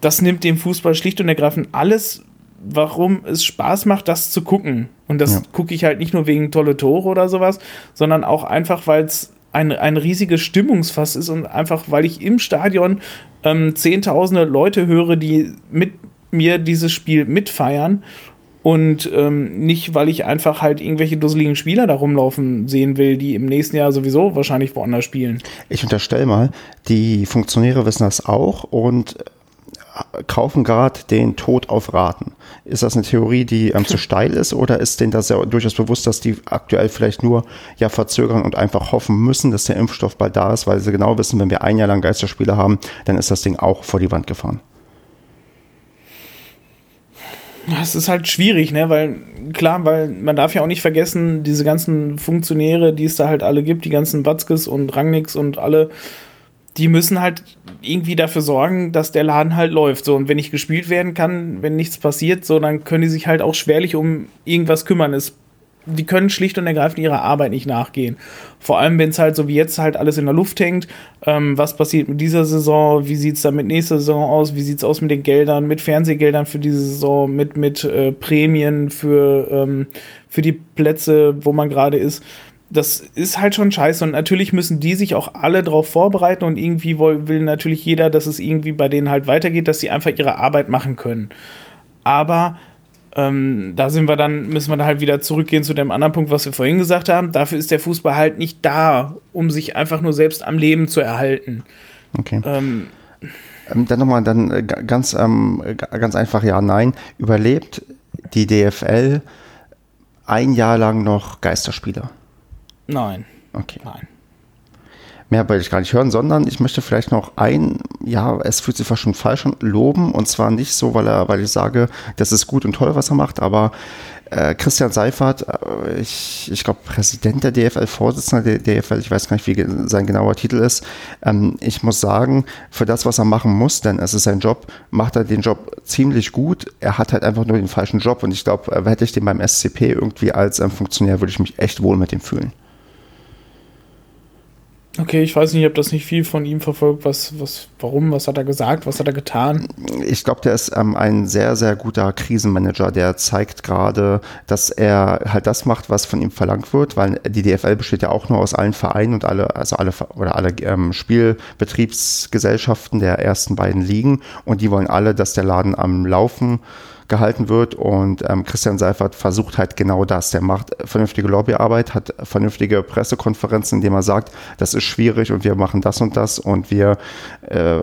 das nimmt dem Fußball schlicht und ergreifend alles, warum es Spaß macht, das zu gucken. Und das ja. gucke ich halt nicht nur wegen tolle Tore oder sowas, sondern auch einfach, weil es ein, ein riesiges Stimmungsfass ist und einfach, weil ich im Stadion ähm, zehntausende Leute höre, die mit mir dieses Spiel mitfeiern und ähm, nicht, weil ich einfach halt irgendwelche dusseligen Spieler da rumlaufen sehen will, die im nächsten Jahr sowieso wahrscheinlich woanders spielen. Ich unterstelle mal, die Funktionäre wissen das auch und äh, kaufen gerade den Tod auf Raten. Ist das eine Theorie, die ähm, zu steil ist oder ist denen das ja durchaus bewusst, dass die aktuell vielleicht nur ja verzögern und einfach hoffen müssen, dass der Impfstoff bald da ist, weil sie genau wissen, wenn wir ein Jahr lang Geisterspiele haben, dann ist das Ding auch vor die Wand gefahren? Es ist halt schwierig, ne, weil klar, weil man darf ja auch nicht vergessen, diese ganzen Funktionäre, die es da halt alle gibt, die ganzen Watzkes und Rangnicks und alle, die müssen halt irgendwie dafür sorgen, dass der Laden halt läuft. So, und wenn nicht gespielt werden kann, wenn nichts passiert, so, dann können die sich halt auch schwerlich um irgendwas kümmern. Es die können schlicht und ergreifend ihrer Arbeit nicht nachgehen. Vor allem, wenn es halt so wie jetzt halt alles in der Luft hängt. Ähm, was passiert mit dieser Saison? Wie sieht es dann mit nächster Saison aus? Wie sieht es aus mit den Geldern, mit Fernsehgeldern für diese Saison, mit, mit äh, Prämien für, ähm, für die Plätze, wo man gerade ist? Das ist halt schon scheiße und natürlich müssen die sich auch alle darauf vorbereiten und irgendwie will, will natürlich jeder, dass es irgendwie bei denen halt weitergeht, dass sie einfach ihre Arbeit machen können. Aber ähm, da sind wir dann, müssen wir dann halt wieder zurückgehen zu dem anderen Punkt, was wir vorhin gesagt haben. Dafür ist der Fußball halt nicht da, um sich einfach nur selbst am Leben zu erhalten. Okay. Ähm, ähm dann nochmal dann äh, ganz, ähm, ganz einfach ja, nein. Überlebt die DFL ein Jahr lang noch Geisterspieler? Nein. Okay. Nein mehr wollte ich gar nicht hören, sondern ich möchte vielleicht noch ein, ja, es fühlt sich fast schon falsch an, loben. Und zwar nicht so, weil er, weil ich sage, das ist gut und toll, was er macht, aber äh, Christian Seifert, äh, ich, ich glaube, Präsident der DFL, Vorsitzender der DFL, ich weiß gar nicht, wie sein genauer Titel ist. Ähm, ich muss sagen, für das, was er machen muss, denn es ist sein Job, macht er den Job ziemlich gut. Er hat halt einfach nur den falschen Job und ich glaube, äh, hätte ich den beim SCP irgendwie als ähm, Funktionär, würde ich mich echt wohl mit ihm fühlen. Okay, ich weiß nicht, ich habe das nicht viel von ihm verfolgt. Was, was, warum, was hat er gesagt, was hat er getan? Ich glaube, der ist ähm, ein sehr, sehr guter Krisenmanager. Der zeigt gerade, dass er halt das macht, was von ihm verlangt wird, weil die DFL besteht ja auch nur aus allen Vereinen und alle, also alle oder alle ähm, Spielbetriebsgesellschaften der ersten beiden Ligen und die wollen alle, dass der Laden am Laufen gehalten wird. Und ähm, Christian Seifert versucht halt genau das. Der macht vernünftige Lobbyarbeit, hat vernünftige Pressekonferenzen, in denen er sagt, das ist schwierig und wir machen das und das und wir äh,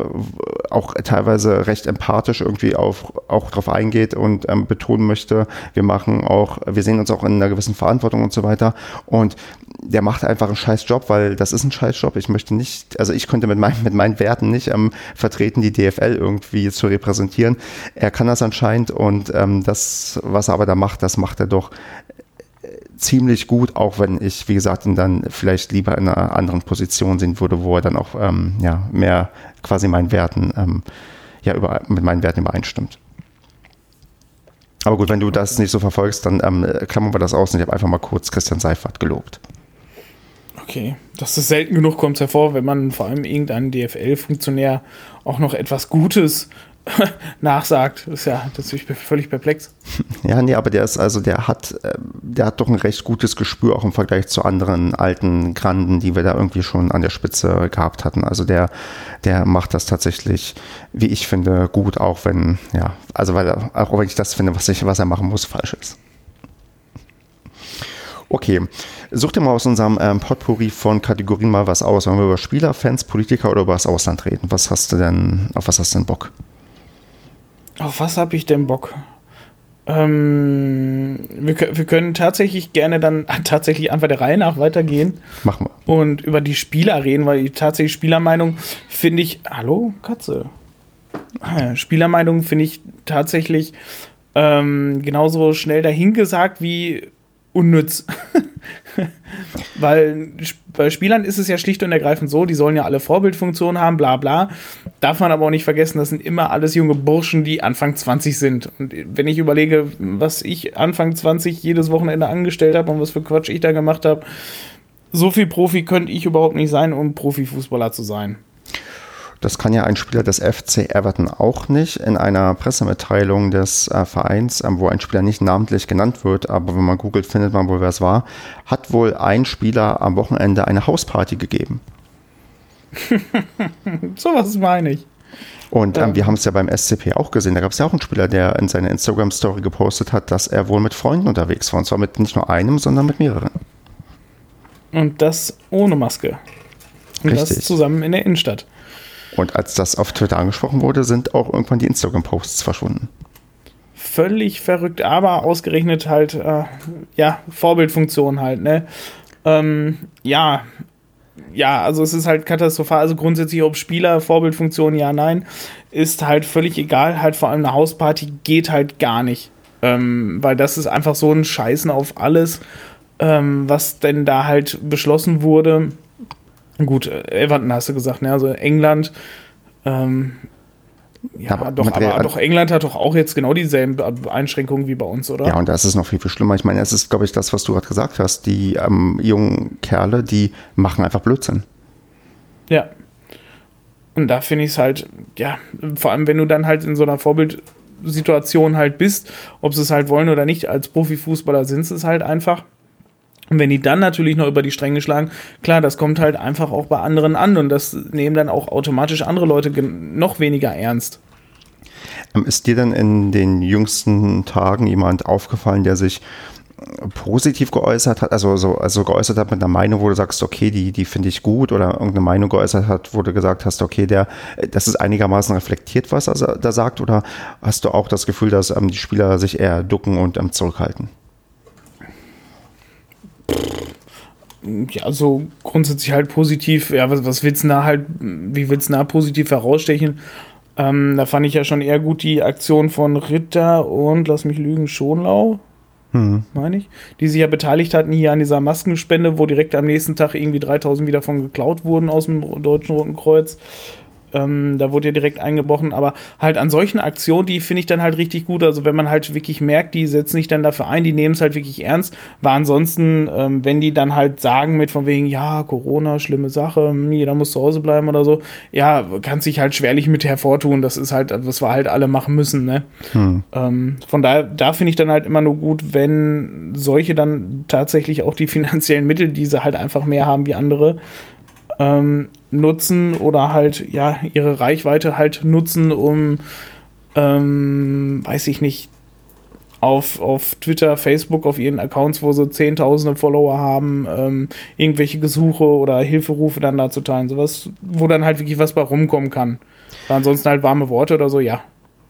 auch teilweise recht empathisch irgendwie auf, auch darauf eingeht und ähm, betonen möchte, wir machen auch, wir sehen uns auch in einer gewissen Verantwortung und so weiter. Und der macht einfach einen scheiß Job, weil das ist ein scheiß Job. Ich möchte nicht, also ich könnte mit, mein, mit meinen Werten nicht ähm, vertreten, die DFL irgendwie zu repräsentieren. Er kann das anscheinend und Und ähm, das, was er aber da macht, das macht er doch äh, ziemlich gut, auch wenn ich, wie gesagt, ihn dann vielleicht lieber in einer anderen Position sehen würde, wo er dann auch ähm, ja, mehr quasi meinen Werten, ähm, ja, über, mit meinen Werten übereinstimmt. Aber gut, wenn du das nicht so verfolgst, dann ähm, klammern wir das aus und ich habe einfach mal kurz Christian Seifert gelobt. Okay, das ist selten genug, kommt es hervor, wenn man vor allem irgendeinen DFL-Funktionär auch noch etwas Gutes nachsagt. Ist ja, das ist völlig perplex. Ja, nee, aber der ist also, der hat, äh, der hat doch ein recht gutes Gespür auch im Vergleich zu anderen alten Granden, die wir da irgendwie schon an der Spitze gehabt hatten. Also der, der macht das tatsächlich, wie ich finde, gut, auch wenn, ja, also weil er, auch wenn ich das finde, was ich, was er machen muss, falsch ist. Okay, such dir mal aus unserem ähm, Potpourri von Kategorien mal was aus. Wollen wir über Spieler, Fans, Politiker oder über das Ausland reden? Was hast du denn, auf was hast du denn Bock? Auf was habe ich denn Bock? Ähm, wir, wir, können tatsächlich gerne dann tatsächlich einfach der Reihe nach weitergehen. Machen wir. Und über die Spieler reden, weil die tatsächlich Spielermeinung finde ich. Hallo, Katze. Ah Spielermeinung finde ich tatsächlich ähm, genauso schnell dahingesagt wie unnütz. Weil bei Spielern ist es ja schlicht und ergreifend so, die sollen ja alle Vorbildfunktionen haben, bla bla. Darf man aber auch nicht vergessen, das sind immer alles junge Burschen, die Anfang 20 sind. Und wenn ich überlege, was ich Anfang 20 jedes Wochenende angestellt habe und was für Quatsch ich da gemacht habe, so viel Profi könnte ich überhaupt nicht sein, um Profifußballer zu sein. Das kann ja ein Spieler des FC Everton auch nicht. In einer Pressemitteilung des äh, Vereins, äh, wo ein Spieler nicht namentlich genannt wird, aber wenn man googelt, findet man wohl, wer es war, hat wohl ein Spieler am Wochenende eine Hausparty gegeben. so was meine ich. Und ähm, wir haben es ja beim SCP auch gesehen. Da gab es ja auch einen Spieler, der in seiner Instagram-Story gepostet hat, dass er wohl mit Freunden unterwegs war. Und zwar mit nicht nur einem, sondern mit mehreren. Und das ohne Maske. Und Richtig. das zusammen in der Innenstadt. Und als das auf Twitter angesprochen wurde, sind auch irgendwann die Instagram-Posts verschwunden. Völlig verrückt, aber ausgerechnet halt, äh, ja, Vorbildfunktion halt, ne? Ähm, ja, ja, also es ist halt katastrophal. Also grundsätzlich, ob Spieler, Vorbildfunktion, ja, nein, ist halt völlig egal. Halt vor allem eine Hausparty geht halt gar nicht. Ähm, weil das ist einfach so ein Scheißen auf alles, ähm, was denn da halt beschlossen wurde. Gut, äh, Everton hast du gesagt, ne? Also England. Ähm, ja, aber doch, aber doch, England hat doch auch jetzt genau dieselben Einschränkungen wie bei uns, oder? Ja, und das ist noch viel, viel schlimmer. Ich meine, es ist, glaube ich, das, was du gerade gesagt hast. Die ähm, jungen Kerle, die machen einfach Blödsinn. Ja. Und da finde ich es halt, ja, vor allem, wenn du dann halt in so einer Vorbildsituation halt bist, ob sie es halt wollen oder nicht, als Profifußballer sind sie es halt einfach. Und wenn die dann natürlich noch über die Stränge schlagen, klar, das kommt halt einfach auch bei anderen an und das nehmen dann auch automatisch andere Leute noch weniger ernst. Ähm, ist dir denn in den jüngsten Tagen jemand aufgefallen, der sich äh, positiv geäußert hat, also, so, also geäußert hat mit einer Meinung, wo du sagst, okay, die, die finde ich gut, oder irgendeine Meinung geäußert hat, wo du gesagt hast, okay, der, äh, das ist einigermaßen reflektiert, was er da sagt, oder hast du auch das Gefühl, dass ähm, die Spieler sich eher ducken und ähm, zurückhalten? Ja, so grundsätzlich halt positiv, ja, was, was willst du da halt, wie willst du da positiv herausstechen? Ähm, da fand ich ja schon eher gut die Aktion von Ritter und, lass mich lügen, Schonlau, mhm. meine ich, die sich ja beteiligt hatten hier an dieser Maskenspende, wo direkt am nächsten Tag irgendwie 3000 wieder von geklaut wurden aus dem Deutschen Roten Kreuz. Ähm, da wurde ja direkt eingebrochen, aber halt an solchen Aktionen, die finde ich dann halt richtig gut. Also wenn man halt wirklich merkt, die setzen sich dann dafür ein, die nehmen es halt wirklich ernst. War ansonsten, ähm, wenn die dann halt sagen mit von wegen, ja, Corona, schlimme Sache, hm, jeder muss zu Hause bleiben oder so, ja, kann sich halt schwerlich mit hervortun. Das ist halt, was wir halt alle machen müssen, ne? Hm. Ähm, von daher, da finde ich dann halt immer nur gut, wenn solche dann tatsächlich auch die finanziellen Mittel, die sie halt einfach mehr haben wie andere, ähm, nutzen oder halt ja ihre Reichweite halt nutzen, um ähm, weiß ich nicht auf, auf Twitter, Facebook, auf ihren Accounts, wo sie zehntausende Follower haben, ähm, irgendwelche Gesuche oder Hilferufe dann da zu teilen. Sowas, wo dann halt wirklich was bei rumkommen kann. Weil ansonsten halt warme Worte oder so, ja,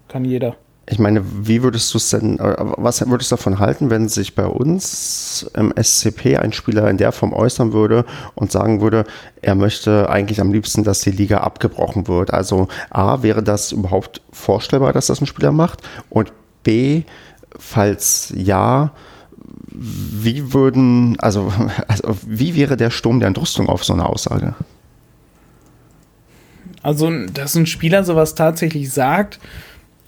kann jeder. Ich meine, wie würdest du es denn, äh, was würdest du davon halten, wenn sich bei uns im SCP ein Spieler in der Form äußern würde und sagen würde, er möchte eigentlich am liebsten, dass die Liga abgebrochen wird? Also A, wäre das überhaupt vorstellbar, dass das ein Spieler macht? Und B, falls ja, wie würden, also, also wie wäre der Sturm der Entrüstung auf so eine Aussage? Also, dass ein Spieler sowas tatsächlich sagt,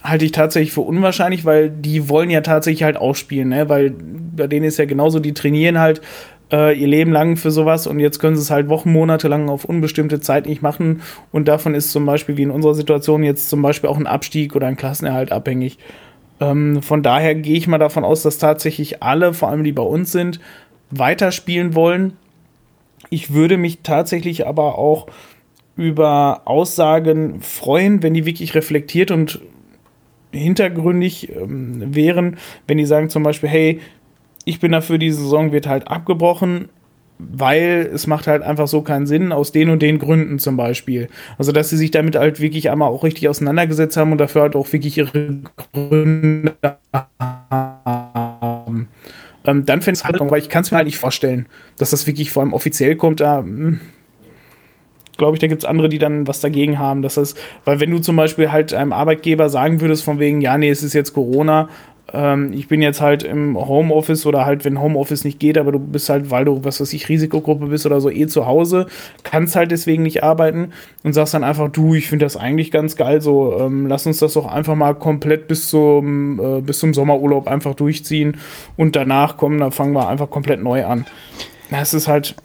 halte ich tatsächlich für unwahrscheinlich, weil die wollen ja tatsächlich halt auch spielen, ne? Weil bei denen ist ja genauso, die trainieren halt äh, ihr Leben lang für sowas und jetzt können sie es halt Wochen, Monate lang auf unbestimmte Zeit nicht machen und davon ist zum Beispiel wie in unserer Situation jetzt zum Beispiel auch ein Abstieg oder ein Klassenerhalt abhängig. Ähm, von daher gehe ich mal davon aus, dass tatsächlich alle, vor allem die bei uns sind, weiterspielen wollen. Ich würde mich tatsächlich aber auch über Aussagen freuen, wenn die wirklich reflektiert und hintergründig ähm, wären, wenn die sagen zum Beispiel, hey, ich bin dafür, diese Saison wird halt abgebrochen, weil es macht halt einfach so keinen Sinn, aus den und den Gründen zum Beispiel. Also, dass sie sich damit halt wirklich einmal auch richtig auseinandergesetzt haben und dafür halt auch wirklich ihre Gründe haben. Ähm, dann fände ich es halt, weil ich kann es mir halt nicht vorstellen, dass das wirklich vor allem offiziell kommt, da hm, glaube ich, da gibt es andere, die dann was dagegen haben. Das, weil wenn du zum Beispiel halt einem Arbeitgeber sagen würdest, von wegen, ja, nee, es ist jetzt Corona, ähm, ich bin jetzt halt im Homeoffice oder halt, wenn Homeoffice nicht geht, aber du bist halt, weil du, was weiß ich, Risikogruppe bist oder so, eh zu Hause, kannst halt deswegen nicht arbeiten und sagst dann einfach, du, ich finde das eigentlich ganz geil, so, ähm, lass uns das doch einfach mal komplett bis zum, äh, bis zum Sommerurlaub einfach durchziehen und danach kommen, dann fangen wir einfach komplett neu an. Das ist halt,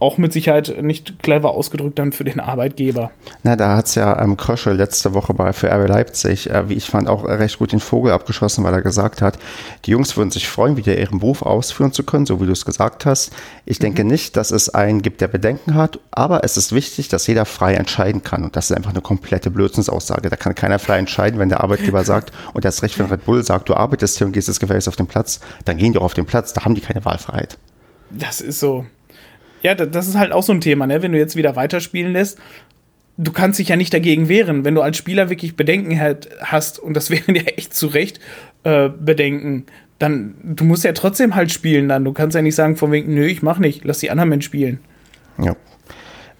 auch mit Sicherheit nicht clever ausgedrückt dann für den Arbeitgeber. Na, da hat es ja ähm, Kröschel letzte Woche bei für RB Leipzig, äh, wie ich fand, auch recht gut den Vogel abgeschossen, weil er gesagt hat, die Jungs würden sich freuen, wieder ihren Beruf ausführen zu können, so wie du es gesagt hast. Ich mhm. denke nicht, dass es einen gibt, der Bedenken hat, aber es ist wichtig, dass jeder frei entscheiden kann. Und das ist einfach eine komplette Blödsinnsaussage. Da kann keiner frei entscheiden, wenn der Arbeitgeber sagt, und das Recht, wenn Red Bull sagt, du arbeitest hier und gehst jetzt gefälligst auf den Platz, dann gehen die auch auf den Platz, da haben die keine Wahlfreiheit. Das ist so. Ja, das ist halt auch so ein Thema, ne? Wenn du jetzt wieder weiterspielen lässt, du kannst dich ja nicht dagegen wehren. Wenn du als Spieler wirklich Bedenken halt hast, und das wären ja echt zu Recht äh, Bedenken, dann du musst ja trotzdem halt spielen dann. Du kannst ja nicht sagen von wegen, nö, ich mach nicht, lass die anderen Menschen spielen. Ja.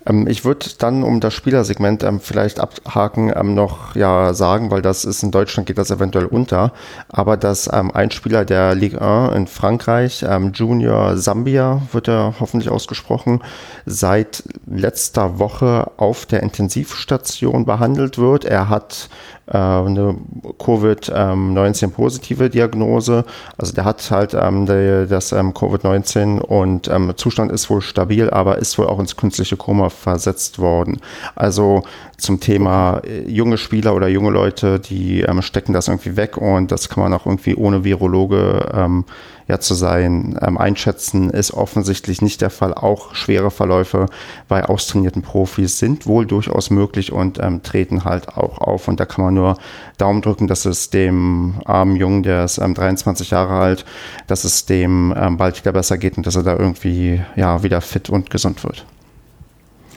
Ähm, ich würde dann, um das Spielersegment ähm, vielleicht abhaken, ähm, noch ja sagen, weil das ist in Deutschland geht das eventuell unter, aber dass ähm, ein Spieler der Ligue 1 in Frankreich, ähm, Junior Sambia wird er hoffentlich ausgesprochen, seit letzter Woche auf der Intensivstation behandelt wird. Er hat äh, eine Covid-19-positive ähm, Diagnose. Also der hat halt ähm, der, das ähm, Covid-19 und ähm, Zustand ist wohl stabil, aber ist wohl auch ins künstliche Koma versetzt worden. Also zum Thema äh, junge Spieler oder junge Leute, die ähm, stecken das irgendwie weg und das kann man auch irgendwie ohne Virologe ähm, ja zu sein ähm, einschätzen, ist offensichtlich nicht der Fall. Auch schwere Verläufe bei austrainierten Profis sind wohl durchaus möglich und ähm, treten halt auch auf. Und da kann man nur Daumen drücken, dass es dem armen Jungen, der ist ähm, 23 Jahre alt, dass es dem ähm, bald wieder besser geht und dass er da irgendwie ja wieder fit und gesund wird.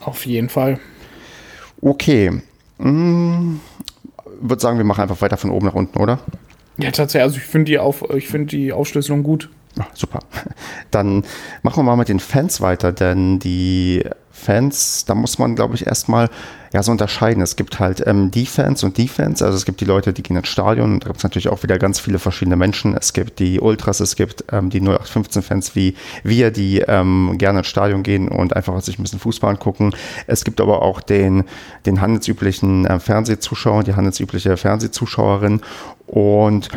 Auf jeden Fall. Okay. Hm, würde sagen, wir machen einfach weiter von oben nach unten, oder? Ja, tatsächlich. Also ich finde die, Auf, find die Aufschlüsselung gut. Ach, super. Dann machen wir mal mit den Fans weiter, denn die Fans, da muss man, glaube ich, erstmal ja, so unterscheiden. Es gibt halt ähm, die Fans und die Fans. Also es gibt die Leute, die gehen ins Stadion. Da gibt es natürlich auch wieder ganz viele verschiedene Menschen. Es gibt die Ultras, es gibt ähm, die 0815-Fans wie wir, die ähm, gerne ins Stadion gehen und einfach sich ein bisschen Fußball angucken. Es gibt aber auch den, den handelsüblichen äh, Fernsehzuschauer, die handelsübliche Fernsehzuschauerin. Und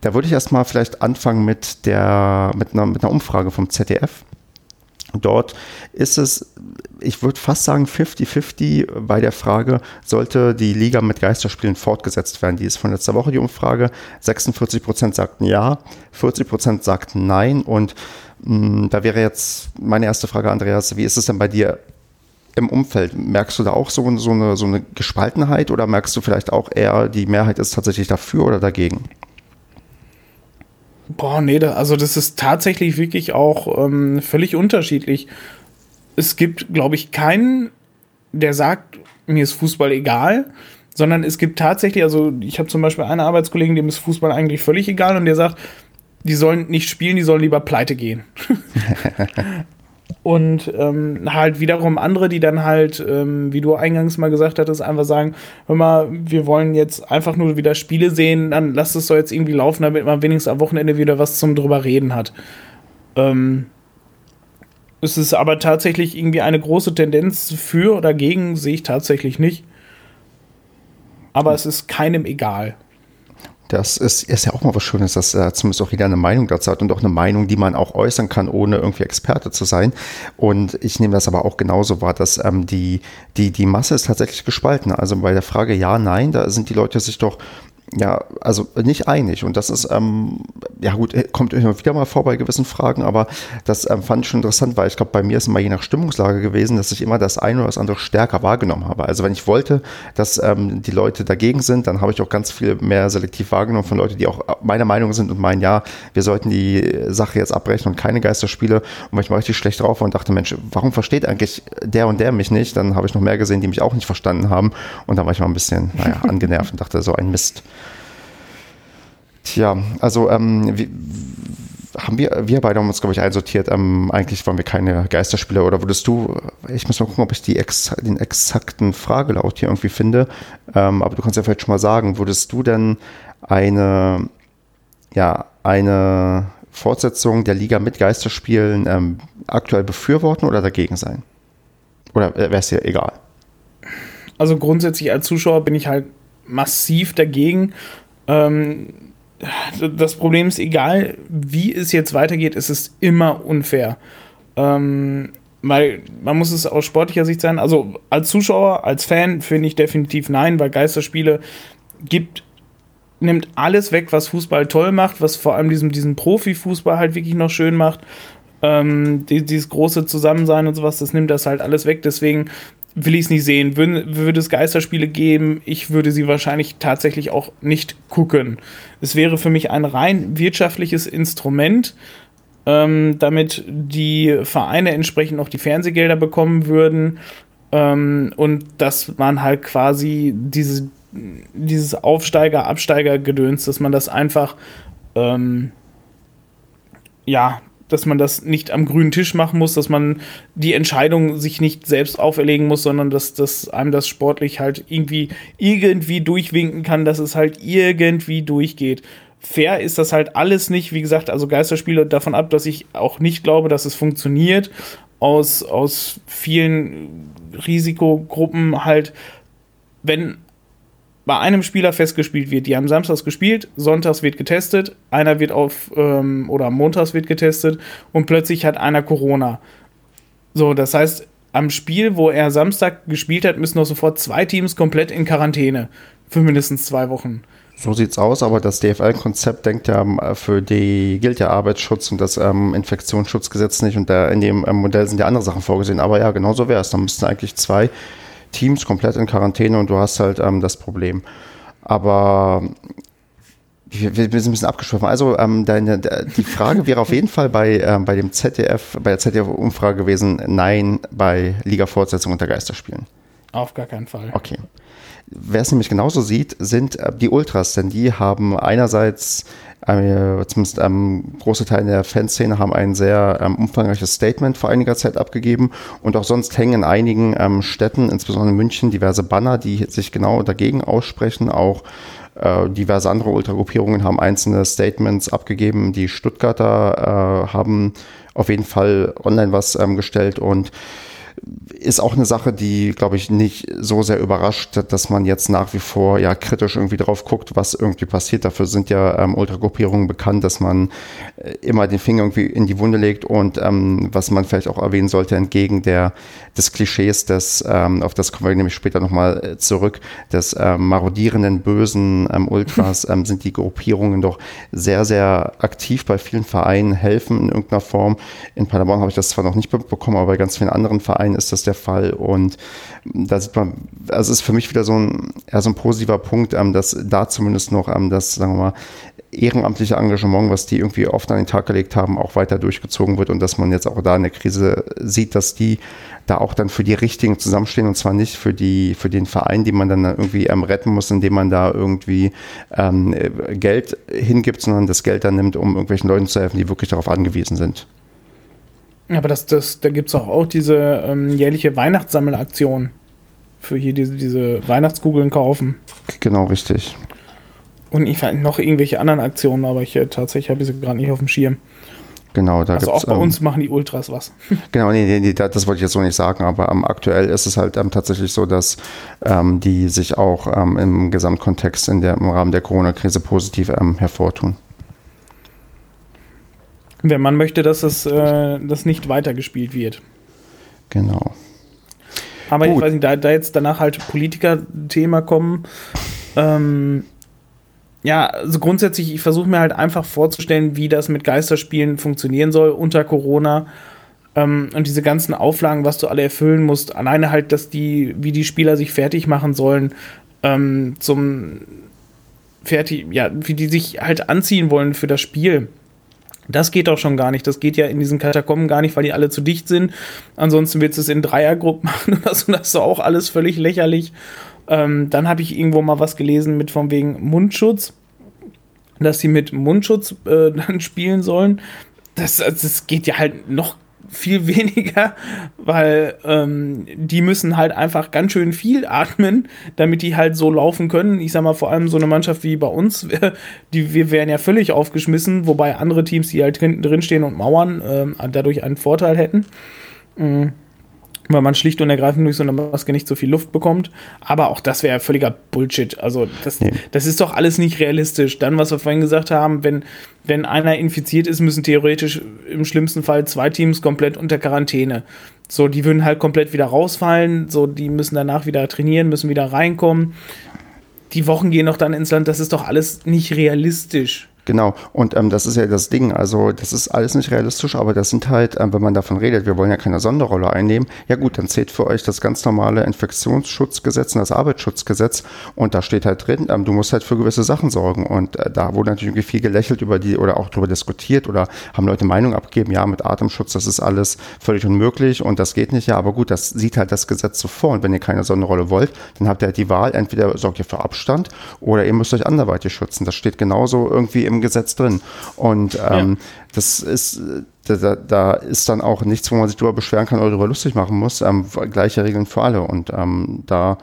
da würde ich erstmal vielleicht anfangen mit der, mit einer, mit einer Umfrage vom ZDF. Dort ist es, ich würde fast sagen, 50-50 bei der Frage, sollte die Liga mit Geisterspielen fortgesetzt werden? Die ist von letzter Woche die Umfrage. 46 Prozent sagten ja, 40 Prozent sagten nein. Und mh, mm, da wäre jetzt meine erste Frage, Andreas, wie ist es denn bei dir im Umfeld? Merkst du da auch so, so, eine, so eine Gespaltenheit oder merkst du vielleicht auch eher, die Mehrheit ist tatsächlich dafür oder dagegen? Boah, nee, da, also das ist tatsächlich wirklich auch ähm, völlig unterschiedlich. Es gibt, glaube ich, keinen, der sagt, mir ist Fußball egal, sondern es gibt tatsächlich, also ich habe zum Beispiel einen Arbeitskollegen, dem ist Fußball eigentlich völlig egal und der sagt, die sollen nicht spielen, die sollen lieber pleite gehen. Und ähm, halt wiederum andere, die dann halt, ähm, wie du eingangs mal gesagt hattest, einfach sagen, hör mal, wir wollen jetzt einfach nur wieder Spiele sehen, dann lass es doch jetzt irgendwie laufen, damit man wenigstens am Wochenende wieder was zum drüber reden hat. Ähm, es ist aber tatsächlich irgendwie eine große Tendenz für oder gegen, sehe ich tatsächlich nicht. Aber es ist keinem egal. Das ist, ist ja auch mal was Schönes, dass äh, zumindest auch jeder eine Meinung dazu hat und auch eine Meinung, die man auch äußern kann, ohne irgendwie Experte zu sein. Und ich nehme das aber auch genauso wahr, dass ähm, die, die, die Masse ist tatsächlich gespalten. Also bei der Frage ja, nein, da sind die Leute sich doch ja, also nicht einig. Und das ist, ähm, ja gut, äh, kommt immer wieder mal vor bei gewissen Fragen, aber das ähm, fand ich schon interessant, weil ich glaube, bei mir ist immer je nach Stimmungslage gewesen, dass ich immer das eine oder das andere stärker wahrgenommen habe. Also wenn ich wollte, dass ähm, die Leute dagegen sind, dann habe ich auch ganz viel mehr selektiv wahrgenommen von Leuten, die auch meiner Meinung sind und meinen, ja, wir sollten die Sache jetzt abbrechen und keine Geisterspiele. Und wenn ich mal richtig schlecht drauf war und dachte, Mensch, warum versteht eigentlich der und der mich nicht? Dann habe ich noch mehr gesehen, die mich auch nicht verstanden haben. Und dann war ich mal ein bisschen, naja, angenervt und dachte, so ein Mist. Tja, also ähm, wie, haben wir, wir beide haben uns, glaube ich, einsortiert. Ähm, eigentlich waren wir keine Geisterspieler oder würdest du, ich muss mal gucken, ob ich die ex, den exakten Fragelaut hier irgendwie finde, ähm, aber du kannst ja vielleicht schon mal sagen, würdest du denn eine, ja, eine Fortsetzung der Liga mit Geisterspielen ähm, aktuell befürworten oder dagegen sein? Oder wäre es dir egal? Also grundsätzlich als Zuschauer bin ich halt massiv dagegen. Ähm, das Problem ist, egal wie es jetzt weitergeht, es ist immer unfair. Ähm, weil man muss es aus sportlicher Sicht sein. Also als Zuschauer, als Fan finde ich definitiv nein, weil Geisterspiele gibt nimmt alles weg, was Fußball toll macht, was vor allem diesen, diesen Profifußball halt wirklich noch schön macht. Ähm, die, dieses große Zusammensein und sowas, das nimmt das halt alles weg. Deswegen will ich es nicht sehen. Würde, würde es Geisterspiele geben, ich würde sie wahrscheinlich tatsächlich auch nicht gucken. Es wäre für mich ein rein wirtschaftliches Instrument, ähm, damit die Vereine entsprechend auch die Fernsehgelder bekommen würden ähm, und dass man halt quasi diese, dieses Aufsteiger-Absteiger-Gedöns, dass man das einfach ähm, ja, dass man das nicht am grünen Tisch machen muss, dass man die Entscheidung sich nicht selbst auferlegen muss, sondern dass, dass einem das sportlich halt irgendwie, irgendwie durchwinken kann, dass es halt irgendwie durchgeht. Fair ist das halt alles nicht. Wie gesagt, also Geisterspiele davon ab, dass ich auch nicht glaube, dass es funktioniert. Aus, aus vielen Risikogruppen halt, wenn bei einem Spieler festgespielt wird. Die haben samstags gespielt, sonntags wird getestet, einer wird auf, ähm, oder montags wird getestet und plötzlich hat einer Corona. So, das heißt, am Spiel, wo er Samstag gespielt hat, müssen noch sofort zwei Teams komplett in Quarantäne. Für mindestens zwei Wochen. So sieht's aus, aber das DFL-Konzept denkt ja, ähm, für die gilt ja Arbeitsschutz und das ähm, Infektionsschutzgesetz nicht und da in dem ähm, Modell sind ja andere Sachen vorgesehen. Aber ja, genau so wäre es. Da müssten eigentlich zwei Teams komplett in Quarantäne und du hast halt ähm, das Problem. Aber wir, wir, sind ein bisschen abgeschwiffen. Also ähm, deine, die Frage wäre auf jeden Fall bei, ähm, bei dem ZDF, bei der ZDF-Umfrage gewesen, nein bei Liga-Fortsetzung unter Geisterspielen. Auf gar keinen Fall. Okay. Wer es nämlich genauso sieht, sind äh, die Ultras, denn die haben einerseits äh, zumindest ähm, große Teile der Fanszene haben ein sehr ähm, umfangreiches Statement vor einiger Zeit abgegeben und auch sonst hängen in einigen ähm, Städten, insbesondere in München, diverse Banner, die sich genau dagegen aussprechen. Auch äh, diverse andere Ultragruppierungen haben einzelne Statements abgegeben. Die Stuttgarter äh, haben auf jeden Fall online was ähm, gestellt und ist auch eine Sache, die, glaube ich, nicht so sehr überrascht, dass man jetzt nach wie vor ja kritisch irgendwie drauf guckt, was irgendwie passiert. Dafür sind ja ähm, Ultragruppierungen bekannt, dass man immer den Finger irgendwie in die Wunde legt und ähm, was man vielleicht auch erwähnen sollte, entgegen der, des Klischees, des, ähm, auf das kommen wir nämlich später nochmal äh, zurück, des ähm, marodierenden, bösen ähm, Ultras, ähm, sind die Gruppierungen doch sehr, sehr aktiv bei vielen Vereinen, helfen in irgendeiner Form. In Paderborn habe ich das zwar noch nicht bekommen, aber bei ganz vielen anderen Vereinen ist das der Fall. Und da sieht man, also ist für mich wieder so ein, eher so ein positiver Punkt, ähm, dass da zumindest noch ähm, das, sagen wir mal, ehrenamtliche Engagement, was die irgendwie oft an den Tag gelegt haben, auch weiter durchgezogen wird und dass man jetzt auch da in der Krise sieht, dass die da auch dann für die Richtigen zusammenstehen und zwar nicht für die für den Verein, den man dann irgendwie ähm, retten muss, indem man da irgendwie ähm, Geld hingibt, sondern das Geld dann nimmt, um irgendwelchen Leuten zu helfen, die wirklich darauf angewiesen sind. Aber das, das, da gibt es auch, auch diese ähm, jährliche Weihnachtssammelaktion für hier diese, diese Weihnachtskugeln kaufen. Genau, richtig. Und ich weiß noch irgendwelche anderen Aktionen, aber ich äh, tatsächlich habe sie gerade nicht auf dem Schirm. Genau, da also auch bei ähm, uns machen die Ultras was. Genau, nee, nee, nee, das wollte ich jetzt so nicht sagen, aber ähm, aktuell ist es halt ähm, tatsächlich so, dass ähm, die sich auch ähm, im Gesamtkontext in der, im Rahmen der Corona-Krise positiv ähm, hervortun. Wenn man möchte, dass es äh, das nicht weitergespielt wird. Genau. Aber Gut. ich weiß nicht, da, da jetzt danach halt Politiker-Thema kommen, ähm, ja, also grundsätzlich, ich versuche mir halt einfach vorzustellen, wie das mit Geisterspielen funktionieren soll unter Corona. Ähm, und diese ganzen Auflagen, was du alle erfüllen musst, alleine halt, dass die, wie die Spieler sich fertig machen sollen, ähm, zum fertig, ja, wie die sich halt anziehen wollen für das Spiel. Das geht doch schon gar nicht. Das geht ja in diesen Katakomben gar nicht, weil die alle zu dicht sind. Ansonsten wird es in Dreiergruppen machen oder so. Das ist auch alles völlig lächerlich. Ähm, dann habe ich irgendwo mal was gelesen mit von wegen Mundschutz, dass sie mit Mundschutz äh, dann spielen sollen. Das, das geht ja halt noch viel weniger, weil ähm, die müssen halt einfach ganz schön viel atmen, damit die halt so laufen können. Ich sag mal, vor allem so eine Mannschaft wie bei uns, die, wir wären ja völlig aufgeschmissen, wobei andere Teams, die halt hinten drin stehen und mauern, ähm, dadurch einen Vorteil hätten. Mhm weil man schlicht und ergreifend durch so eine Maske nicht so viel Luft bekommt. Aber auch das wäre völliger Bullshit. Also das, nee. das ist doch alles nicht realistisch. Dann, was wir vorhin gesagt haben, wenn, wenn einer infiziert ist, müssen theoretisch im schlimmsten Fall zwei Teams komplett unter Quarantäne. So, die würden halt komplett wieder rausfallen. So, die müssen danach wieder trainieren, müssen wieder reinkommen. Die Wochen gehen noch dann ins Land. Das ist doch alles nicht realistisch. Genau, und ähm, das ist ja das Ding, also das ist alles nicht realistisch, aber das sind halt, ähm, wenn man davon redet, wir wollen ja keine Sonderrolle einnehmen, ja gut, dann zählt für euch das ganz normale Infektionsschutzgesetz und das Arbeitsschutzgesetz. Und da steht halt drin, ähm, du musst halt für gewisse Sachen sorgen. Und äh, da wurde natürlich viel gelächelt über die oder auch darüber diskutiert oder haben Leute Meinung abgegeben, ja, mit Atemschutz, das ist alles völlig unmöglich und das geht nicht, ja, aber gut, das sieht halt das Gesetz so vor. Und wenn ihr keine Sonderrolle wollt, dann habt ihr halt die Wahl, entweder sorgt ihr für Abstand oder ihr müsst euch anderweitig schützen, das steht genauso irgendwie im Gesetz drin. Und ähm, ja. das ist, da, da, ist dann auch nichts, wo man sich darüber beschweren kann oder darüber lustig machen muss. Ähm, gleiche Regeln für alle. Und ähm, da.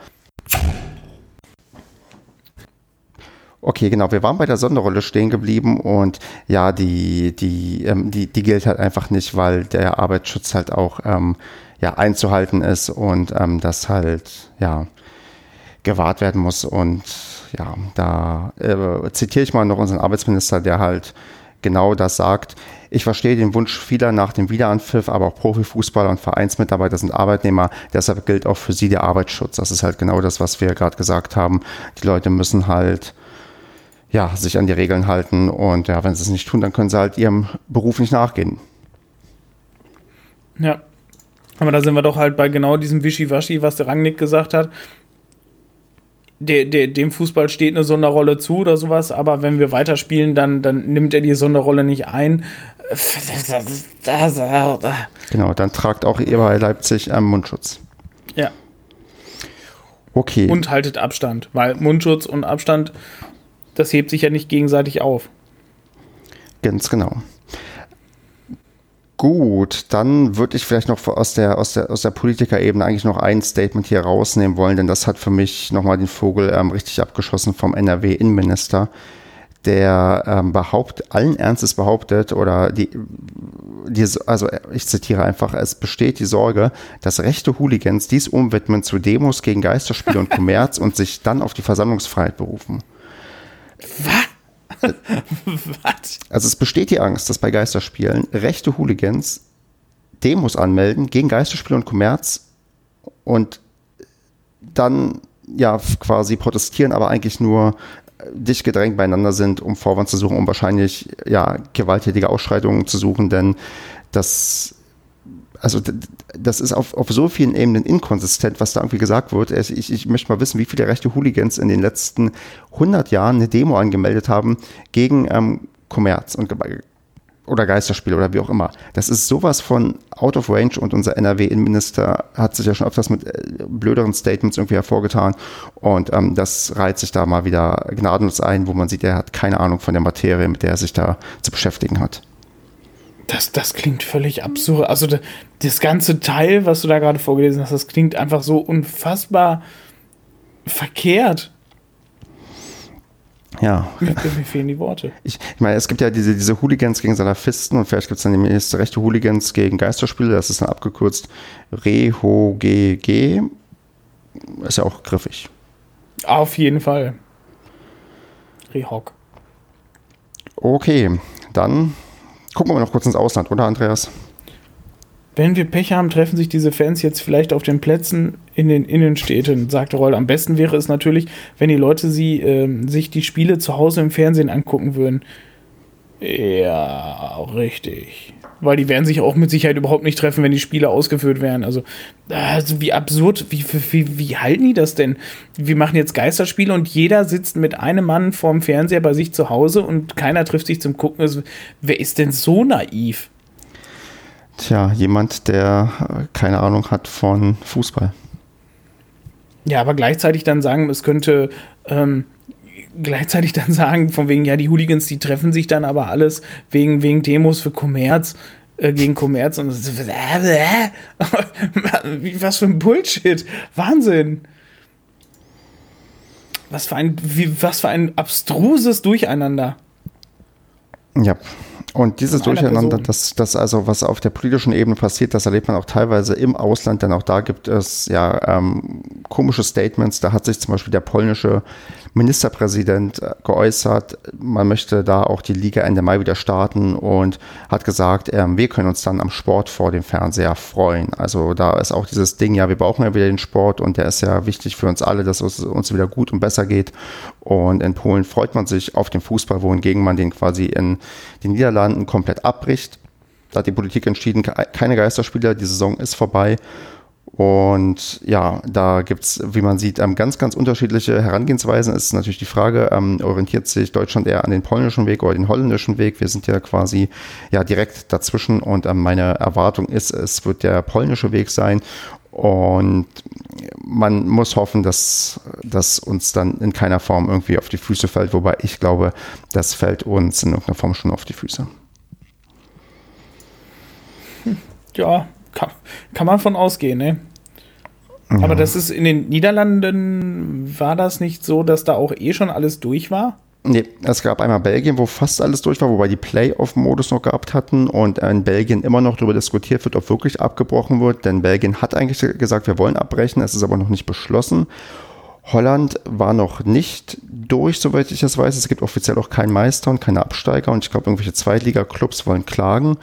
Okay, genau. Wir waren bei der Sonderrolle stehen geblieben und ja, die, die, ähm, die, die gilt halt einfach nicht, weil der Arbeitsschutz halt auch ähm, ja, einzuhalten ist und ähm, das halt, ja, gewahrt werden muss. Und ja, da äh, zitiere ich mal noch unseren Arbeitsminister, der halt genau das sagt. Ich verstehe den Wunsch vieler nach dem Wiederanpfiff, aber auch Profifußballer und Vereinsmitarbeiter sind Arbeitnehmer. Deshalb gilt auch für sie der Arbeitsschutz. Das ist halt genau das, was wir gerade gesagt haben. Die Leute müssen halt ja, sich an die Regeln halten und ja, wenn sie es nicht tun, dann können sie halt ihrem Beruf nicht nachgehen. Ja. Aber da sind wir doch halt bei genau diesem Wischiwaschi, was der Rangnick gesagt hat de, de, dem Fußball steht eine Sonderrolle zu oder sowas, aber wenn wir weiterspielen, dann, dann nimmt er die Sonderrolle nicht ein. Genau, dann tragt auch ihr bei Leipzig ähm, Mundschutz. Ja. Okay. Und haltet Abstand, weil Mundschutz und Abstand, das hebt sich ja nicht gegenseitig auf. Ganz genau. Gut, dann würde ich vielleicht noch aus der, aus der, aus der Politikerebene eigentlich noch ein Statement hier rausnehmen wollen, denn das hat für mich nochmal den Vogel ähm, richtig abgeschossen vom NRW-Innenminister, der ähm, behauptet, allen Ernstes behauptet, oder die, die, also ich zitiere einfach, es besteht die Sorge, dass rechte Hooligans dies umwidmen zu Demos gegen Geisterspiele und Kommerz und sich dann auf die Versammlungsfreiheit berufen. Was? Was? Also es besteht die Angst, dass bei Geisterspielen rechte Hooligans Demos anmelden gegen Geisterspiele und Kommerz und dann ja quasi protestieren, aber eigentlich nur dicht gedrängt beieinander sind, um Vorwand zu suchen, um wahrscheinlich ja gewalttätige Ausschreitungen zu suchen, denn das also das ist auf, auf so vielen Ebenen inkonsistent, was da irgendwie gesagt wird. Ich, ich möchte mal wissen, wie viele rechte Hooligans in den letzten 100 Jahren eine Demo angemeldet haben gegen ähm, Kommerz und oder Geisterspiele oder wie auch immer. Das ist sowas von out of range und unser NRW-Innenminister hat sich ja schon öfters mit äh, blöderen Statements irgendwie hervorgetan und ähm, das reiht sich da mal wieder gnadenlos ein, wo man sieht, er hat keine Ahnung von der Materie, mit der er sich da zu beschäftigen hat. Das, das klingt völlig absurd. Also das, ganze Teil, was du da gerade vorgelesen hast, das klingt einfach so unfassbar verkehrt. Ja. Mir, mir fehlen die Worte. Ich, ich, meine, es gibt ja diese, diese Hooligans gegen Salafisten und vielleicht gibt es dann demnächst rechte Hooligans gegen Geisterspiele. Das ist dann abgekürzt REHOGG. Ist ja auch griffig. Auf jeden Fall. Rehog. Okay, dann gucken wir noch kurz ins Ausland, oder Andreas? Wenn wir Pech haben, treffen sich diese Fans jetzt vielleicht auf den Plätzen in den Innenstädten, sagte Roll. Am besten wäre es natürlich, wenn die Leute sie, äh, sich die Spiele zu Hause im Fernsehen angucken würden. Ja, richtig. Weil die werden sich auch mit Sicherheit überhaupt nicht treffen, wenn die Spiele ausgeführt werden. Also, also wie absurd, wie, wie, wie halten die das denn? Wir machen jetzt Geisterspiele und jeder sitzt mit einem Mann vorm Fernseher bei sich zu Hause und keiner trifft sich zum Gucken. Also, wer ist denn so naiv? Tja, jemand, der äh, keine Ahnung hat von Fußball. Ja, aber gleichzeitig dann sagen, es könnte ähm, gleichzeitig dann sagen, von wegen, ja, die Hooligans, die treffen sich dann aber alles wegen, wegen Demos für Kommerz, äh, gegen Kommerz und so, was für ein Bullshit. Wahnsinn. Was für ein, wie, was für ein abstruses Durcheinander. Ja, und dieses Durcheinander, das, das also, was auf der politischen Ebene passiert, das erlebt man auch teilweise im Ausland, denn auch da gibt es ja ähm, komische Statements. Da hat sich zum Beispiel der polnische Ministerpräsident äh, geäußert, man möchte da auch die Liga Ende Mai wieder starten und hat gesagt, ähm, wir können uns dann am Sport vor dem Fernseher freuen. Also da ist auch dieses Ding, ja, wir brauchen ja wieder den Sport und der ist ja wichtig für uns alle, dass es uns wieder gut und besser geht. Und in Polen freut man sich auf den Fußball, wohingegen man den quasi in den Niederlanden komplett abbricht. Da hat die Politik entschieden, keine Geisterspieler, die Saison ist vorbei. Und ja, da gibt's, wie man sieht, ähm, ganz, ganz unterschiedliche Herangehensweisen. Es ist natürlich die Frage, ähm, orientiert sich Deutschland eher an den polnischen Weg oder den holländischen Weg? Wir sind ja quasi ja direkt dazwischen und ähm, meine Erwartung ist, es wird der polnische Weg sein. Und man muss hoffen, dass das uns dann in keiner Form irgendwie auf die Füße fällt, wobei ich glaube, das fällt uns in irgendeiner Form schon auf die Füße. Ja, kann, kann man von ausgehen, ne? Ja. Aber das ist in den Niederlanden, war das nicht so, dass da auch eh schon alles durch war? Nee, es gab einmal Belgien, wo fast alles durch war, wobei die Playoff-Modus noch gehabt hatten und in Belgien immer noch darüber diskutiert wird, ob wirklich abgebrochen wird, denn Belgien hat eigentlich gesagt, wir wollen abbrechen, es ist aber noch nicht beschlossen. Holland war noch nicht durch, soweit ich das weiß. Es gibt offiziell auch keinen Meister und keine Absteiger und ich glaube, irgendwelche Zweitliga-Clubs wollen klagen.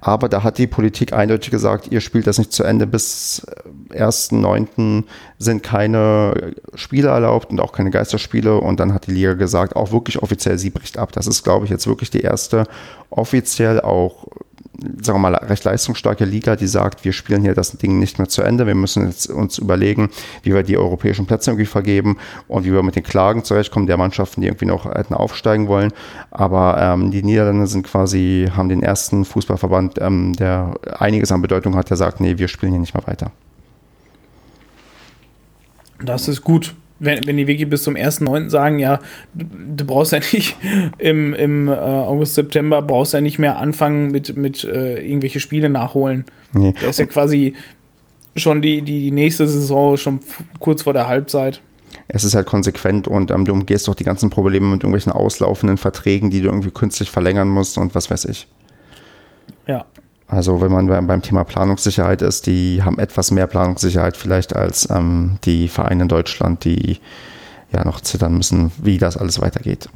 Aber da hat die Politik eindeutig gesagt, ihr spielt das nicht zu Ende. Bis 1.9. sind keine Spiele erlaubt und auch keine Geisterspiele. Und dann hat die Liga gesagt, auch wirklich offiziell, sie bricht ab. Das ist, glaube ich, jetzt wirklich die erste offiziell auch sagen wir mal, recht leistungsstarke Liga, die sagt, wir spielen hier das Ding nicht mehr zu Ende. Wir müssen jetzt uns überlegen, wie wir die europäischen Plätze irgendwie vergeben und wie wir mit den Klagen zurechtkommen der Mannschaften, die irgendwie noch hätten aufsteigen wollen. Aber ähm, die Niederlande sind quasi, haben den ersten Fußballverband, ähm, der einiges an Bedeutung hat, der sagt, nee, wir spielen hier nicht mehr weiter. Das ist gut wenn, wenn die wirklich bis zum 1.9. sagen, ja, du, du, brauchst ja nicht im, im äh, August, September, brauchst ja nicht mehr anfangen mit, mit äh, irgendwelche Spiele nachholen. Nee. Da ist ja quasi schon die, die nächste Saison schon kurz vor der Halbzeit. Es ist halt konsequent und ähm, du umgehst doch die ganzen Probleme mit irgendwelchen auslaufenden Verträgen, die du irgendwie künstlich verlängern musst und was weiß ich. Ja. Also wenn man beim Thema Planungssicherheit ist, die haben etwas mehr Planungssicherheit vielleicht als ähm, die Vereine in Deutschland, die ja noch zittern müssen, wie das alles weitergeht.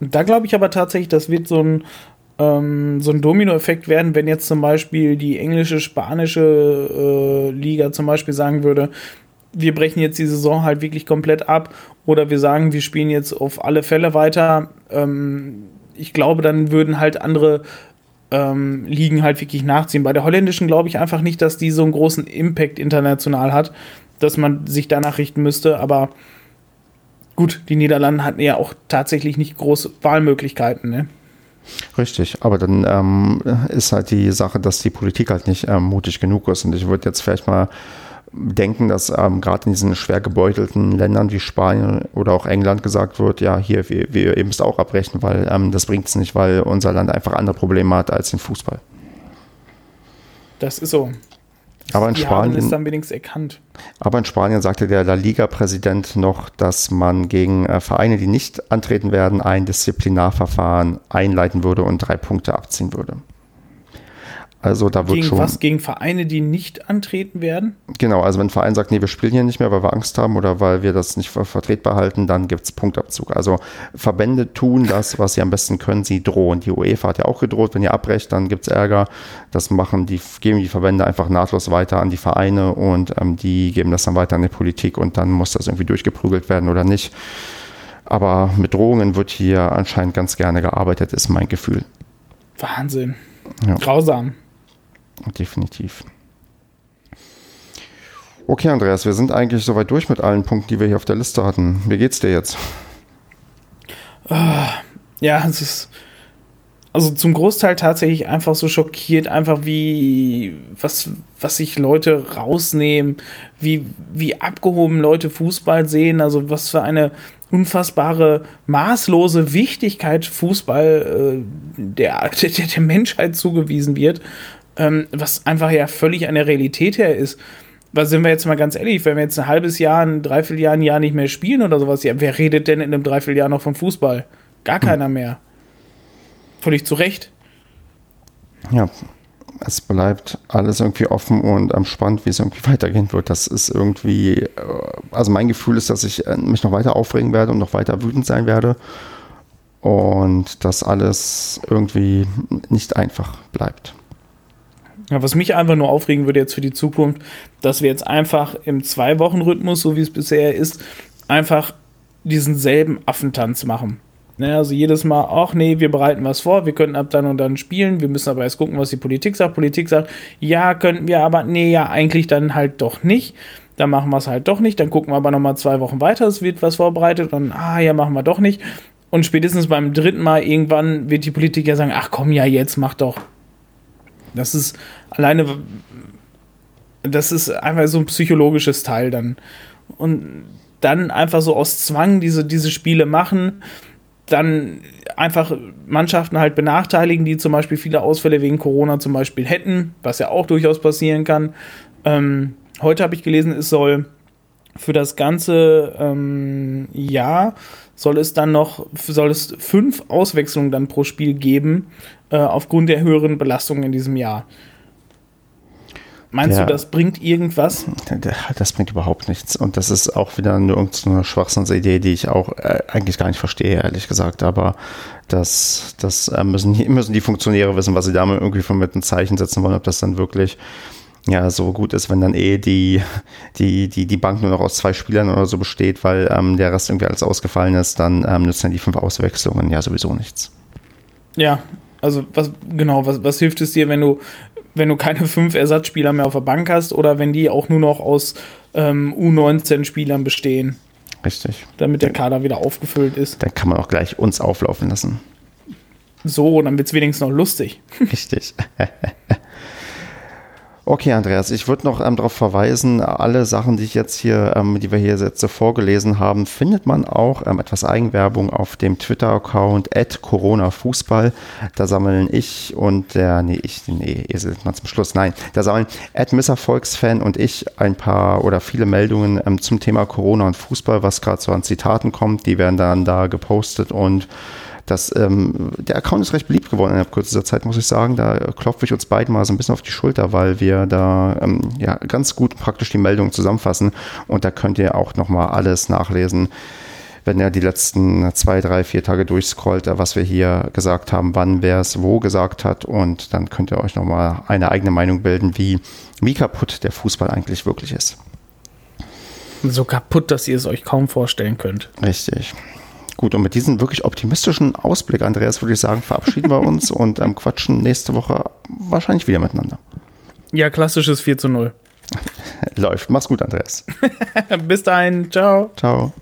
Da glaube ich aber tatsächlich, das wird so ein, ähm, so ein Dominoeffekt werden, wenn jetzt zum Beispiel die englische, spanische äh, Liga zum Beispiel sagen würde, wir brechen jetzt die Saison halt wirklich komplett ab oder wir sagen, wir spielen jetzt auf alle Fälle weiter. Ähm, ich glaube, dann würden halt andere ähm, Ligen halt wirklich nachziehen. Bei der holländischen glaube ich einfach nicht, dass die so einen großen Impact international hat, dass man sich danach richten müsste. Aber gut, die Niederlande hatten ja auch tatsächlich nicht große Wahlmöglichkeiten. Ne? Richtig, aber dann ähm, ist halt die Sache, dass die Politik halt nicht ähm, mutig genug ist. Und ich würde jetzt vielleicht mal denken, dass ähm, gerade in diesen schwer gebeutelten Ländern wie Spanien oder auch England gesagt wird, ja, hier, wir, wir ihr müsst auch abbrechen, weil ähm, das bringt es nicht, weil unser Land einfach andere Probleme hat als den Fußball. Das ist so. Aber in Die Spanien, es dann wenigstens erkannt. aber in Spanien sagte der La Liga-Präsident noch, dass man gegen äh, Vereine, die nicht antreten werden, ein Disziplinarverfahren einleiten würde und drei Punkte abziehen würde. Also da wird Gegen schon. was? Gegen Vereine, die nicht antreten werden? Genau, also wenn ein Verein sagt, nee, wir spielen hier nicht mehr, weil wir Angst haben oder weil wir das nicht ver vertretbar halten, dann gibt es Punktabzug. Also Verbände tun das, was sie am besten können, sie drohen. Die UEFA hat ja auch gedroht, wenn ihr abbrecht, dann gibt es Ärger. Das machen die, geben die Verbände einfach nahtlos weiter an die Vereine und ähm, die geben das dann weiter an die Politik und dann muss das irgendwie durchgeprügelt werden oder nicht. Aber mit Drohungen wird hier anscheinend ganz gerne gearbeitet, ist mein Gefühl. Wahnsinn. Ja. Grausam. Definitiv. Okay, Andreas, wir sind eigentlich soweit durch mit allen Punkten, die wir hier auf der Liste hatten. Wie geht's dir jetzt? Ja, es ist. Also zum Großteil tatsächlich einfach so schockiert, einfach wie, was, was sich Leute rausnehmen, wie, wie abgehoben Leute Fußball sehen, also was für eine unfassbare, maßlose Wichtigkeit Fußball äh, der, der, der Menschheit zugewiesen wird, ähm, was einfach ja völlig an der Realität her ist. Was sind wir jetzt mal ganz ehrlich, wenn wir jetzt ein halbes Jahr, ein Dreivierteljahr, ein Jahr nicht mehr spielen oder sowas, ja, wer redet denn in einem Dreivierteljahr noch von Fußball? Gar keiner mehr. Völlig zu Recht. Ja, es bleibt alles irgendwie offen und am spannend, wie es irgendwie weitergehen wird. Das ist irgendwie, äh, also mein Gefühl ist, dass ich äh, mich noch weiter aufregen werde und noch weiter wütend sein werde und dass alles irgendwie nicht einfach bleibt. Ja, was mich einfach nur aufregen würde jetzt für die Zukunft, dass wir jetzt einfach im Zwei-Wochen-Rhythmus, so wie es bisher ist, einfach diesen selben Affentanz machen. Ne, also jedes Mal, ach nee, wir bereiten was vor, wir könnten ab dann und dann spielen, wir müssen aber erst gucken, was die Politik sagt. Politik sagt, ja, könnten wir, aber nee, ja, eigentlich dann halt doch nicht. Dann machen wir es halt doch nicht, dann gucken wir aber nochmal zwei Wochen weiter, es wird was vorbereitet und ah, ja, machen wir doch nicht. Und spätestens beim dritten Mal irgendwann wird die Politik ja sagen, ach komm ja, jetzt mach doch. Das ist alleine, das ist einfach so ein psychologisches Teil dann. Und dann einfach so aus Zwang diese, diese Spiele machen, dann einfach Mannschaften halt benachteiligen, die zum Beispiel viele Ausfälle wegen Corona zum Beispiel hätten, was ja auch durchaus passieren kann. Ähm, heute habe ich gelesen, es soll für das ganze ähm, Jahr soll es dann noch soll es fünf Auswechslungen dann pro Spiel geben äh, aufgrund der höheren Belastung in diesem Jahr. Meinst Ja. du, das bringt irgendwas? Das bringt überhaupt nichts. Und das ist auch wieder nur irgendeine Schwachsinnsidee, die ich auch äh, eigentlich gar nicht verstehe, ehrlich gesagt. Aber das, das äh, müssen, die- müssen die Funktionäre wissen, was sie da mal irgendwie von mit ein Zeichen setzen wollen, ob das dann wirklich ja, so gut ist, wenn dann eh die, die, die, die Bank nur noch aus zwei Spielern oder so besteht, weil ähm, der Rest irgendwie alles ausgefallen ist, dann ähm, nützen die fünf Auswechslungen ja sowieso nichts. Ja, also was genau, was, was hilft es dir, wenn du, wenn du keine fünf Ersatzspieler mehr auf der Bank hast oder wenn die auch nur noch aus ähm, U19-Spielern bestehen, Richtig. damit der Kader wieder aufgefüllt ist? Dann kann man auch gleich uns auflaufen lassen. So, dann wird es wenigstens noch lustig. Richtig. Okay, Andreas, ich würde noch ähm, darauf verweisen, alle Sachen, die ich jetzt hier, ähm, die wir hier jetzt so vorgelesen haben, findet man auch ähm, etwas Eigenwerbung auf dem Twitter-Account @coronafußball. Da sammeln ich und der, nee, ich, nee, ihr seid mal zum Schluss, nein, da sammeln Volksfan und ich ein paar oder viele Meldungen ähm, zum Thema Corona und Fußball, was gerade so an Zitaten kommt. Die werden dann da gepostet und das, ähm, der Account ist recht beliebt geworden innerhalb kürzester Zeit, muss ich sagen. Da klopfe ich uns beiden mal so ein bisschen auf die Schulter, weil wir da ähm, ja, ganz gut praktisch die Meldungen zusammenfassen. Und da könnt ihr auch nochmal alles nachlesen, wenn ihr die letzten zwei, drei, vier Tage durchscrollt, äh, was wir hier gesagt haben, wann wer es wo gesagt hat. Und dann könnt ihr euch nochmal eine eigene Meinung bilden, wie, wie kaputt der Fußball eigentlich wirklich ist. So kaputt, dass ihr es euch kaum vorstellen könnt. Richtig. Gut, und mit diesem wirklich optimistischen Ausblick, Andreas, würde ich sagen, verabschieden wir uns und ähm, quatschen nächste Woche wahrscheinlich wieder miteinander. Ja, klassisches 4 zu 0. Läuft. Mach's gut, Andreas. Bis dahin, ciao. Ciao.